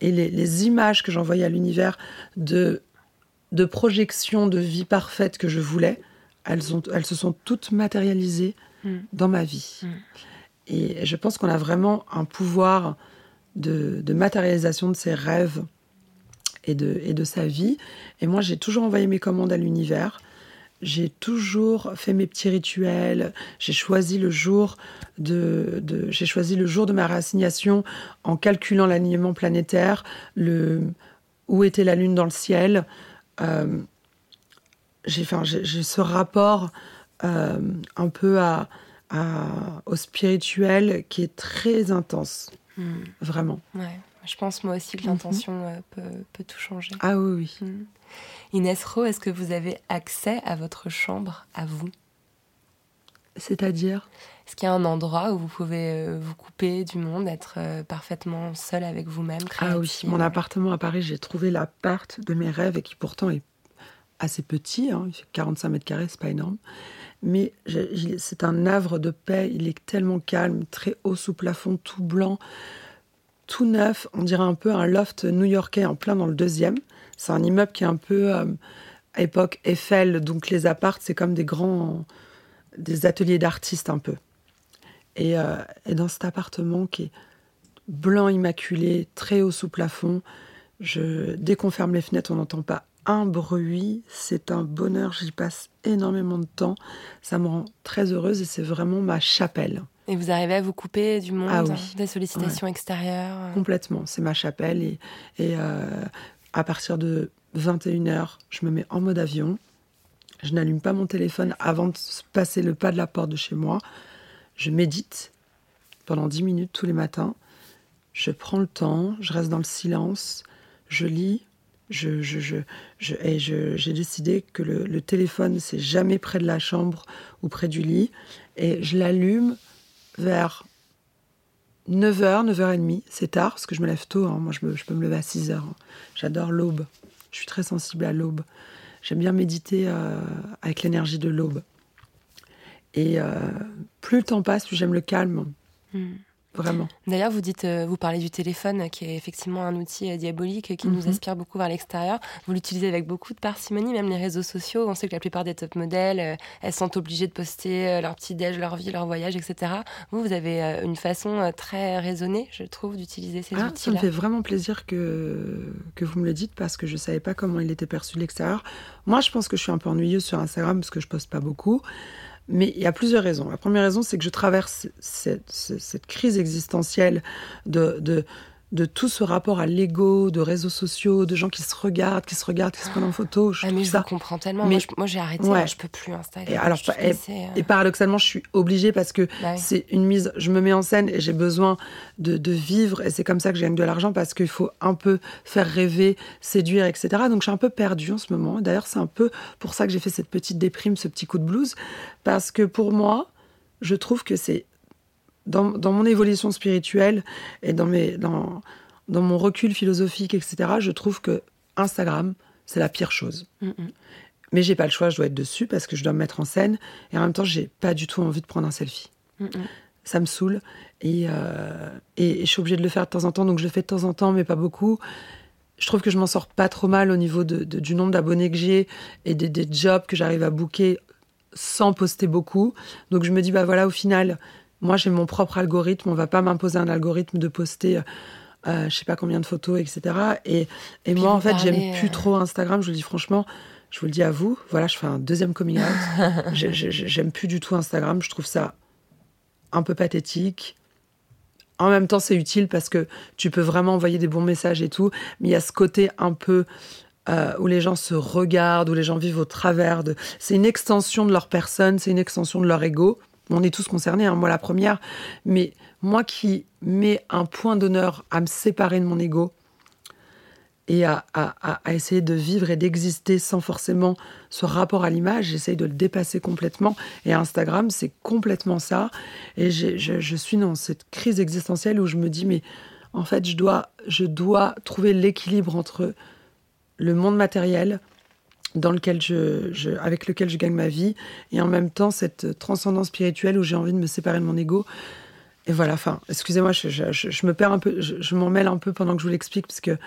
E: et les, images que j'envoyais à l'univers de, de projections de vie parfaite que je voulais, elles, ont, elles se sont toutes matérialisées hmm. dans ma vie. Hmm. Et je pense qu'on a vraiment un pouvoir de, de matérialisation de ses rêves et de, et de sa vie. Et moi, j'ai toujours envoyé mes commandes à l'univers j'ai toujours fait mes petits rituels. J'ai choisi le jour de, j'ai choisi le jour de ma réassignation en calculant l'alignement planétaire, le où était la lune dans le ciel. Euh, j'ai, enfin, j'ai, ce rapport euh, un peu à, au spirituel qui est très intense, hmm. vraiment.
D: Ouais. Je pense moi aussi que l'intention mhm. euh, peut, peut, tout changer.
E: Ah oui, oui.
D: Hmm. Inès Rowe, est-ce que vous avez accès à votre chambre, à vous?
E: C'est-à-dire?
D: Est-ce qu'il y a un endroit où vous pouvez euh, vous couper du monde, être euh, parfaitement seul avec vous-même
E: Ah oui, mon appartement à Paris, j'ai trouvé l'appart de mes rêves et qui pourtant est assez petit, hein, il fait 45 mètres carrés, c'est pas énorme. Mais c'est un havre de paix, il est tellement calme, très haut sous plafond, tout blanc, tout neuf. On dirait un peu un loft new-yorkais en plein dans le deuxième. C'est un immeuble qui est un peu euh, à époque Eiffel, donc les apparts, c'est comme des grands, des ateliers d'artistes un peu. Et, euh, et dans cet appartement qui est blanc immaculé, très haut sous plafond, je, dès qu'on ferme les fenêtres, on n'entend pas un bruit. C'est un bonheur, j'y passe énormément de temps. Ça me rend très heureuse et c'est vraiment ma chapelle.
D: Et vous arrivez à vous couper du monde,
E: Ah oui.
D: des sollicitations extérieures
E: Complètement, c'est ma chapelle. Et, et, euh, à partir de 21h, je me mets en mode avion. Je n'allume pas mon téléphone avant de passer le pas de la porte de chez moi. Je médite pendant 10 minutes tous les matins. Je prends le temps, je reste dans le silence, je lis. Et j'ai décidé que le, le téléphone, c'est jamais près de la chambre ou près du lit. Et je l'allume vers 9h, 9h30, c'est tard, parce que je me lève tôt. hein. Moi, je, peux me lever à 6h. hein. J'adore l'aube. Je suis très sensible à l'aube. J'aime bien méditer euh, avec l'énergie de l'aube. Et euh, plus le temps passe, plus j'aime le calme.
D: Hmm.
E: Vraiment.
D: D'ailleurs, vous dites, euh, vous parlez du téléphone, qui est effectivement un outil euh, diabolique qui nous
E: Mhm.
D: aspire beaucoup vers l'extérieur. Vous l'utilisez avec beaucoup de parcimonie, même les réseaux sociaux. On sait que la plupart des top modèles, euh, elles sont obligées de poster leur petit déj, leur vie, leur voyage, etc. Vous, vous avez une façon très raisonnée, je trouve, d'utiliser ces
E: Ah, ça me fait vraiment plaisir que, que vous me le dites parce que je ne savais pas comment il était perçu de l'extérieur. Moi, je pense que je suis un peu ennuyeuse sur Instagram parce que je poste pas beaucoup. Mais il y a plusieurs raisons. La première raison, c'est que je traverse cette, crise existentielle de, de tout ce rapport à l'ego, de réseaux sociaux, de gens qui se regardent, qui se regardent, qui se prennent en photo. Je
D: Ah, mais
E: trouve
D: je
E: ça
D: vous comprends tellement.
E: Mais-
D: moi, j'ai arrêté.
E: Ouais.
D: hein, je peux plus Instagram.
E: Et alors,
D: trouve
E: et- paradoxalement, je suis obligée parce que
D: bah oui.
E: c'est une mise. Je me mets en scène et j'ai besoin de, de vivre. Et c'est comme ça que je gagne de l'argent parce qu'il faut un peu faire rêver, séduire, etc. Donc je suis un peu perdue en ce moment. D'ailleurs, c'est un peu pour ça que j'ai fait cette petite déprime, ce petit coup de blues. Parce que pour moi, je trouve que c'est. Dans, dans mon évolution spirituelle et dans, mes, dans, dans mon recul philosophique, etc., je trouve que Instagram, c'est la pire chose.
D: Mm, mm.
E: Mais j'ai pas le choix, je dois être dessus parce que je dois me mettre en scène. Et en même temps, j'ai pas du tout envie de prendre un selfie.
D: Mm, mm.
E: Ça me saoule. Et, euh, et, et je suis obligée de le faire de temps en temps. Donc je le fais de temps en temps, mais pas beaucoup. Je trouve que je m'en sors pas trop mal au niveau de, de- du nombre d'abonnés que j'ai et des, des jobs que j'arrive à booker sans poster beaucoup. Donc je me dis, bah voilà, au final, moi j'ai mon propre algorithme. On va pas m'imposer un algorithme de poster. euh, je sais pas combien de photos, etc. Et, et moi, en fait, j'aime plus
D: euh,
E: trop Instagram. Je vous le dis franchement, je vous le dis à vous. Voilà, je fais un deuxième coming out. J'ai- j'ai- J'aime plus du tout Instagram. Je trouve ça un peu pathétique. En même temps, c'est utile parce que tu peux vraiment envoyer des bons messages et tout. Mais il y a ce côté un peu euh, où les gens se regardent, où les gens vivent au travers de. C'est une extension de leur personne, c'est une extension de leur ego. On est tous concernés, hein, moi la première. Mais moi qui mets un point d'honneur à me séparer de mon ego et à, essayer de vivre et d'exister sans forcément ce rapport à l'image, j'essaye de le dépasser complètement. Et Instagram, c'est complètement ça. Et je, je suis dans cette crise existentielle où je me dis, mais en fait, je je dois trouver l'équilibre entre le monde matériel dans lequel je, je- avec lequel je gagne ma vie et en même temps cette transcendance spirituelle où j'ai envie de me séparer de mon ego. Et voilà, enfin, excusez-moi, je, je- je- je me perds un peu, je, m'en mêle un peu pendant que je vous l'explique parce que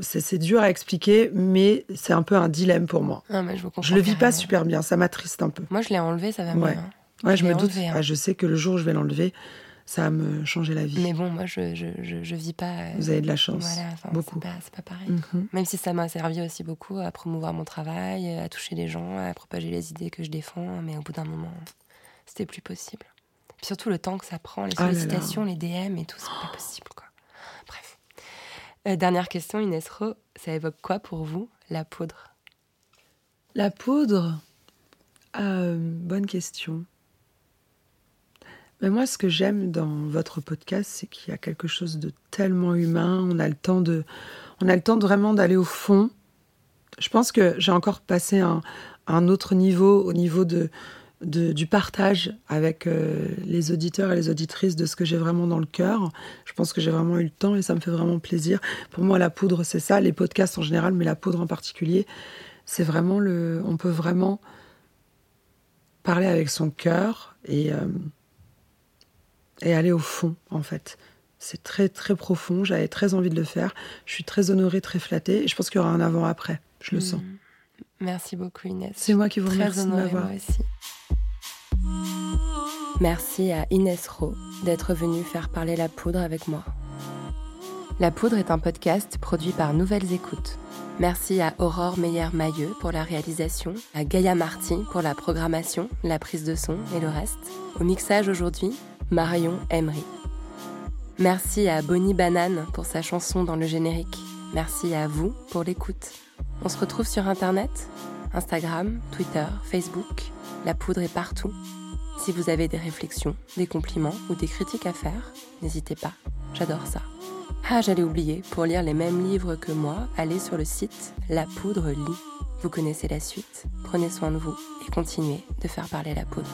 E: c'est dur à expliquer, mais c'est un peu un dilemme pour moi.
D: Ah, mais je vous.
E: Je le vis pas super bien, ça m'attriste un peu.
D: Moi, je l'ai enlevé, ça va
E: Ouais.
D: mieux. hein.
E: Ouais,
D: Je
E: me doute.
D: hein.
E: Ah, je sais que le jour où je vais l'enlever, ça va me changer la vie.
D: Mais bon, moi, je, je, je, je vis pas. euh,
E: Vous avez de la chance.
D: Voilà,
E: beaucoup.
D: C'est pas, pareil.
E: Mhm.
D: Même si ça m'a servi aussi beaucoup à promouvoir mon travail, à toucher les gens, à propager les idées que je défends, mais au bout d'un moment, c'était plus possible. Puis surtout le temps que ça prend, les
E: Ah là là.
D: sollicitations, les DM et tout, c'est pas possible, quoi. Bref. Euh, dernière question, Inès Ro, ça évoque quoi pour vous, la poudre?
E: La poudre? Euh, Bonne question. Mais moi, ce que j'aime dans votre podcast, c'est qu'il y a quelque chose de tellement humain. On a le temps de, on a le temps vraiment d'aller au fond. Je pense que j'ai encore passé un, un autre niveau, au niveau de, du partage avec euh, les auditeurs et les auditrices de ce que j'ai vraiment dans le cœur. Je pense que j'ai vraiment eu le temps et ça me fait vraiment plaisir. Pour moi, la poudre, c'est ça, les podcasts en général, mais la poudre en particulier, c'est vraiment le. On peut vraiment parler avec son cœur et, euh, et aller au fond, en fait. C'est très, très profond. J'avais très envie de le faire. Je suis très honorée, très flattée. Et je pense qu'il y aura un avant-après. Je le sens. Mmh.
D: Merci beaucoup Inès.
E: C'est moi qui vous remercie de m'avoir.
D: Merci à Inès Rowe d'être venue faire parler la poudre avec moi. La poudre est un podcast produit par Nouvelles Écoutes. Merci à Aurore Meyer-Mailleux pour la réalisation, à Gaïa Marty pour la programmation, la prise de son et le reste. Au mixage aujourd'hui, Marion Emery. Merci à Bonnie Banane pour sa chanson dans le générique. Merci à vous pour l'écoute. On se retrouve sur Internet, Instagram, Twitter, Facebook. La poudre est partout. Si vous avez des réflexions, des compliments ou des critiques à faire, n'hésitez pas. J'adore ça. Ah, j'allais oublier, pour lire les mêmes livres que moi, allez sur le site La Poudre Lit. Vous connaissez la suite. Prenez soin de vous et continuez de faire parler la poudre.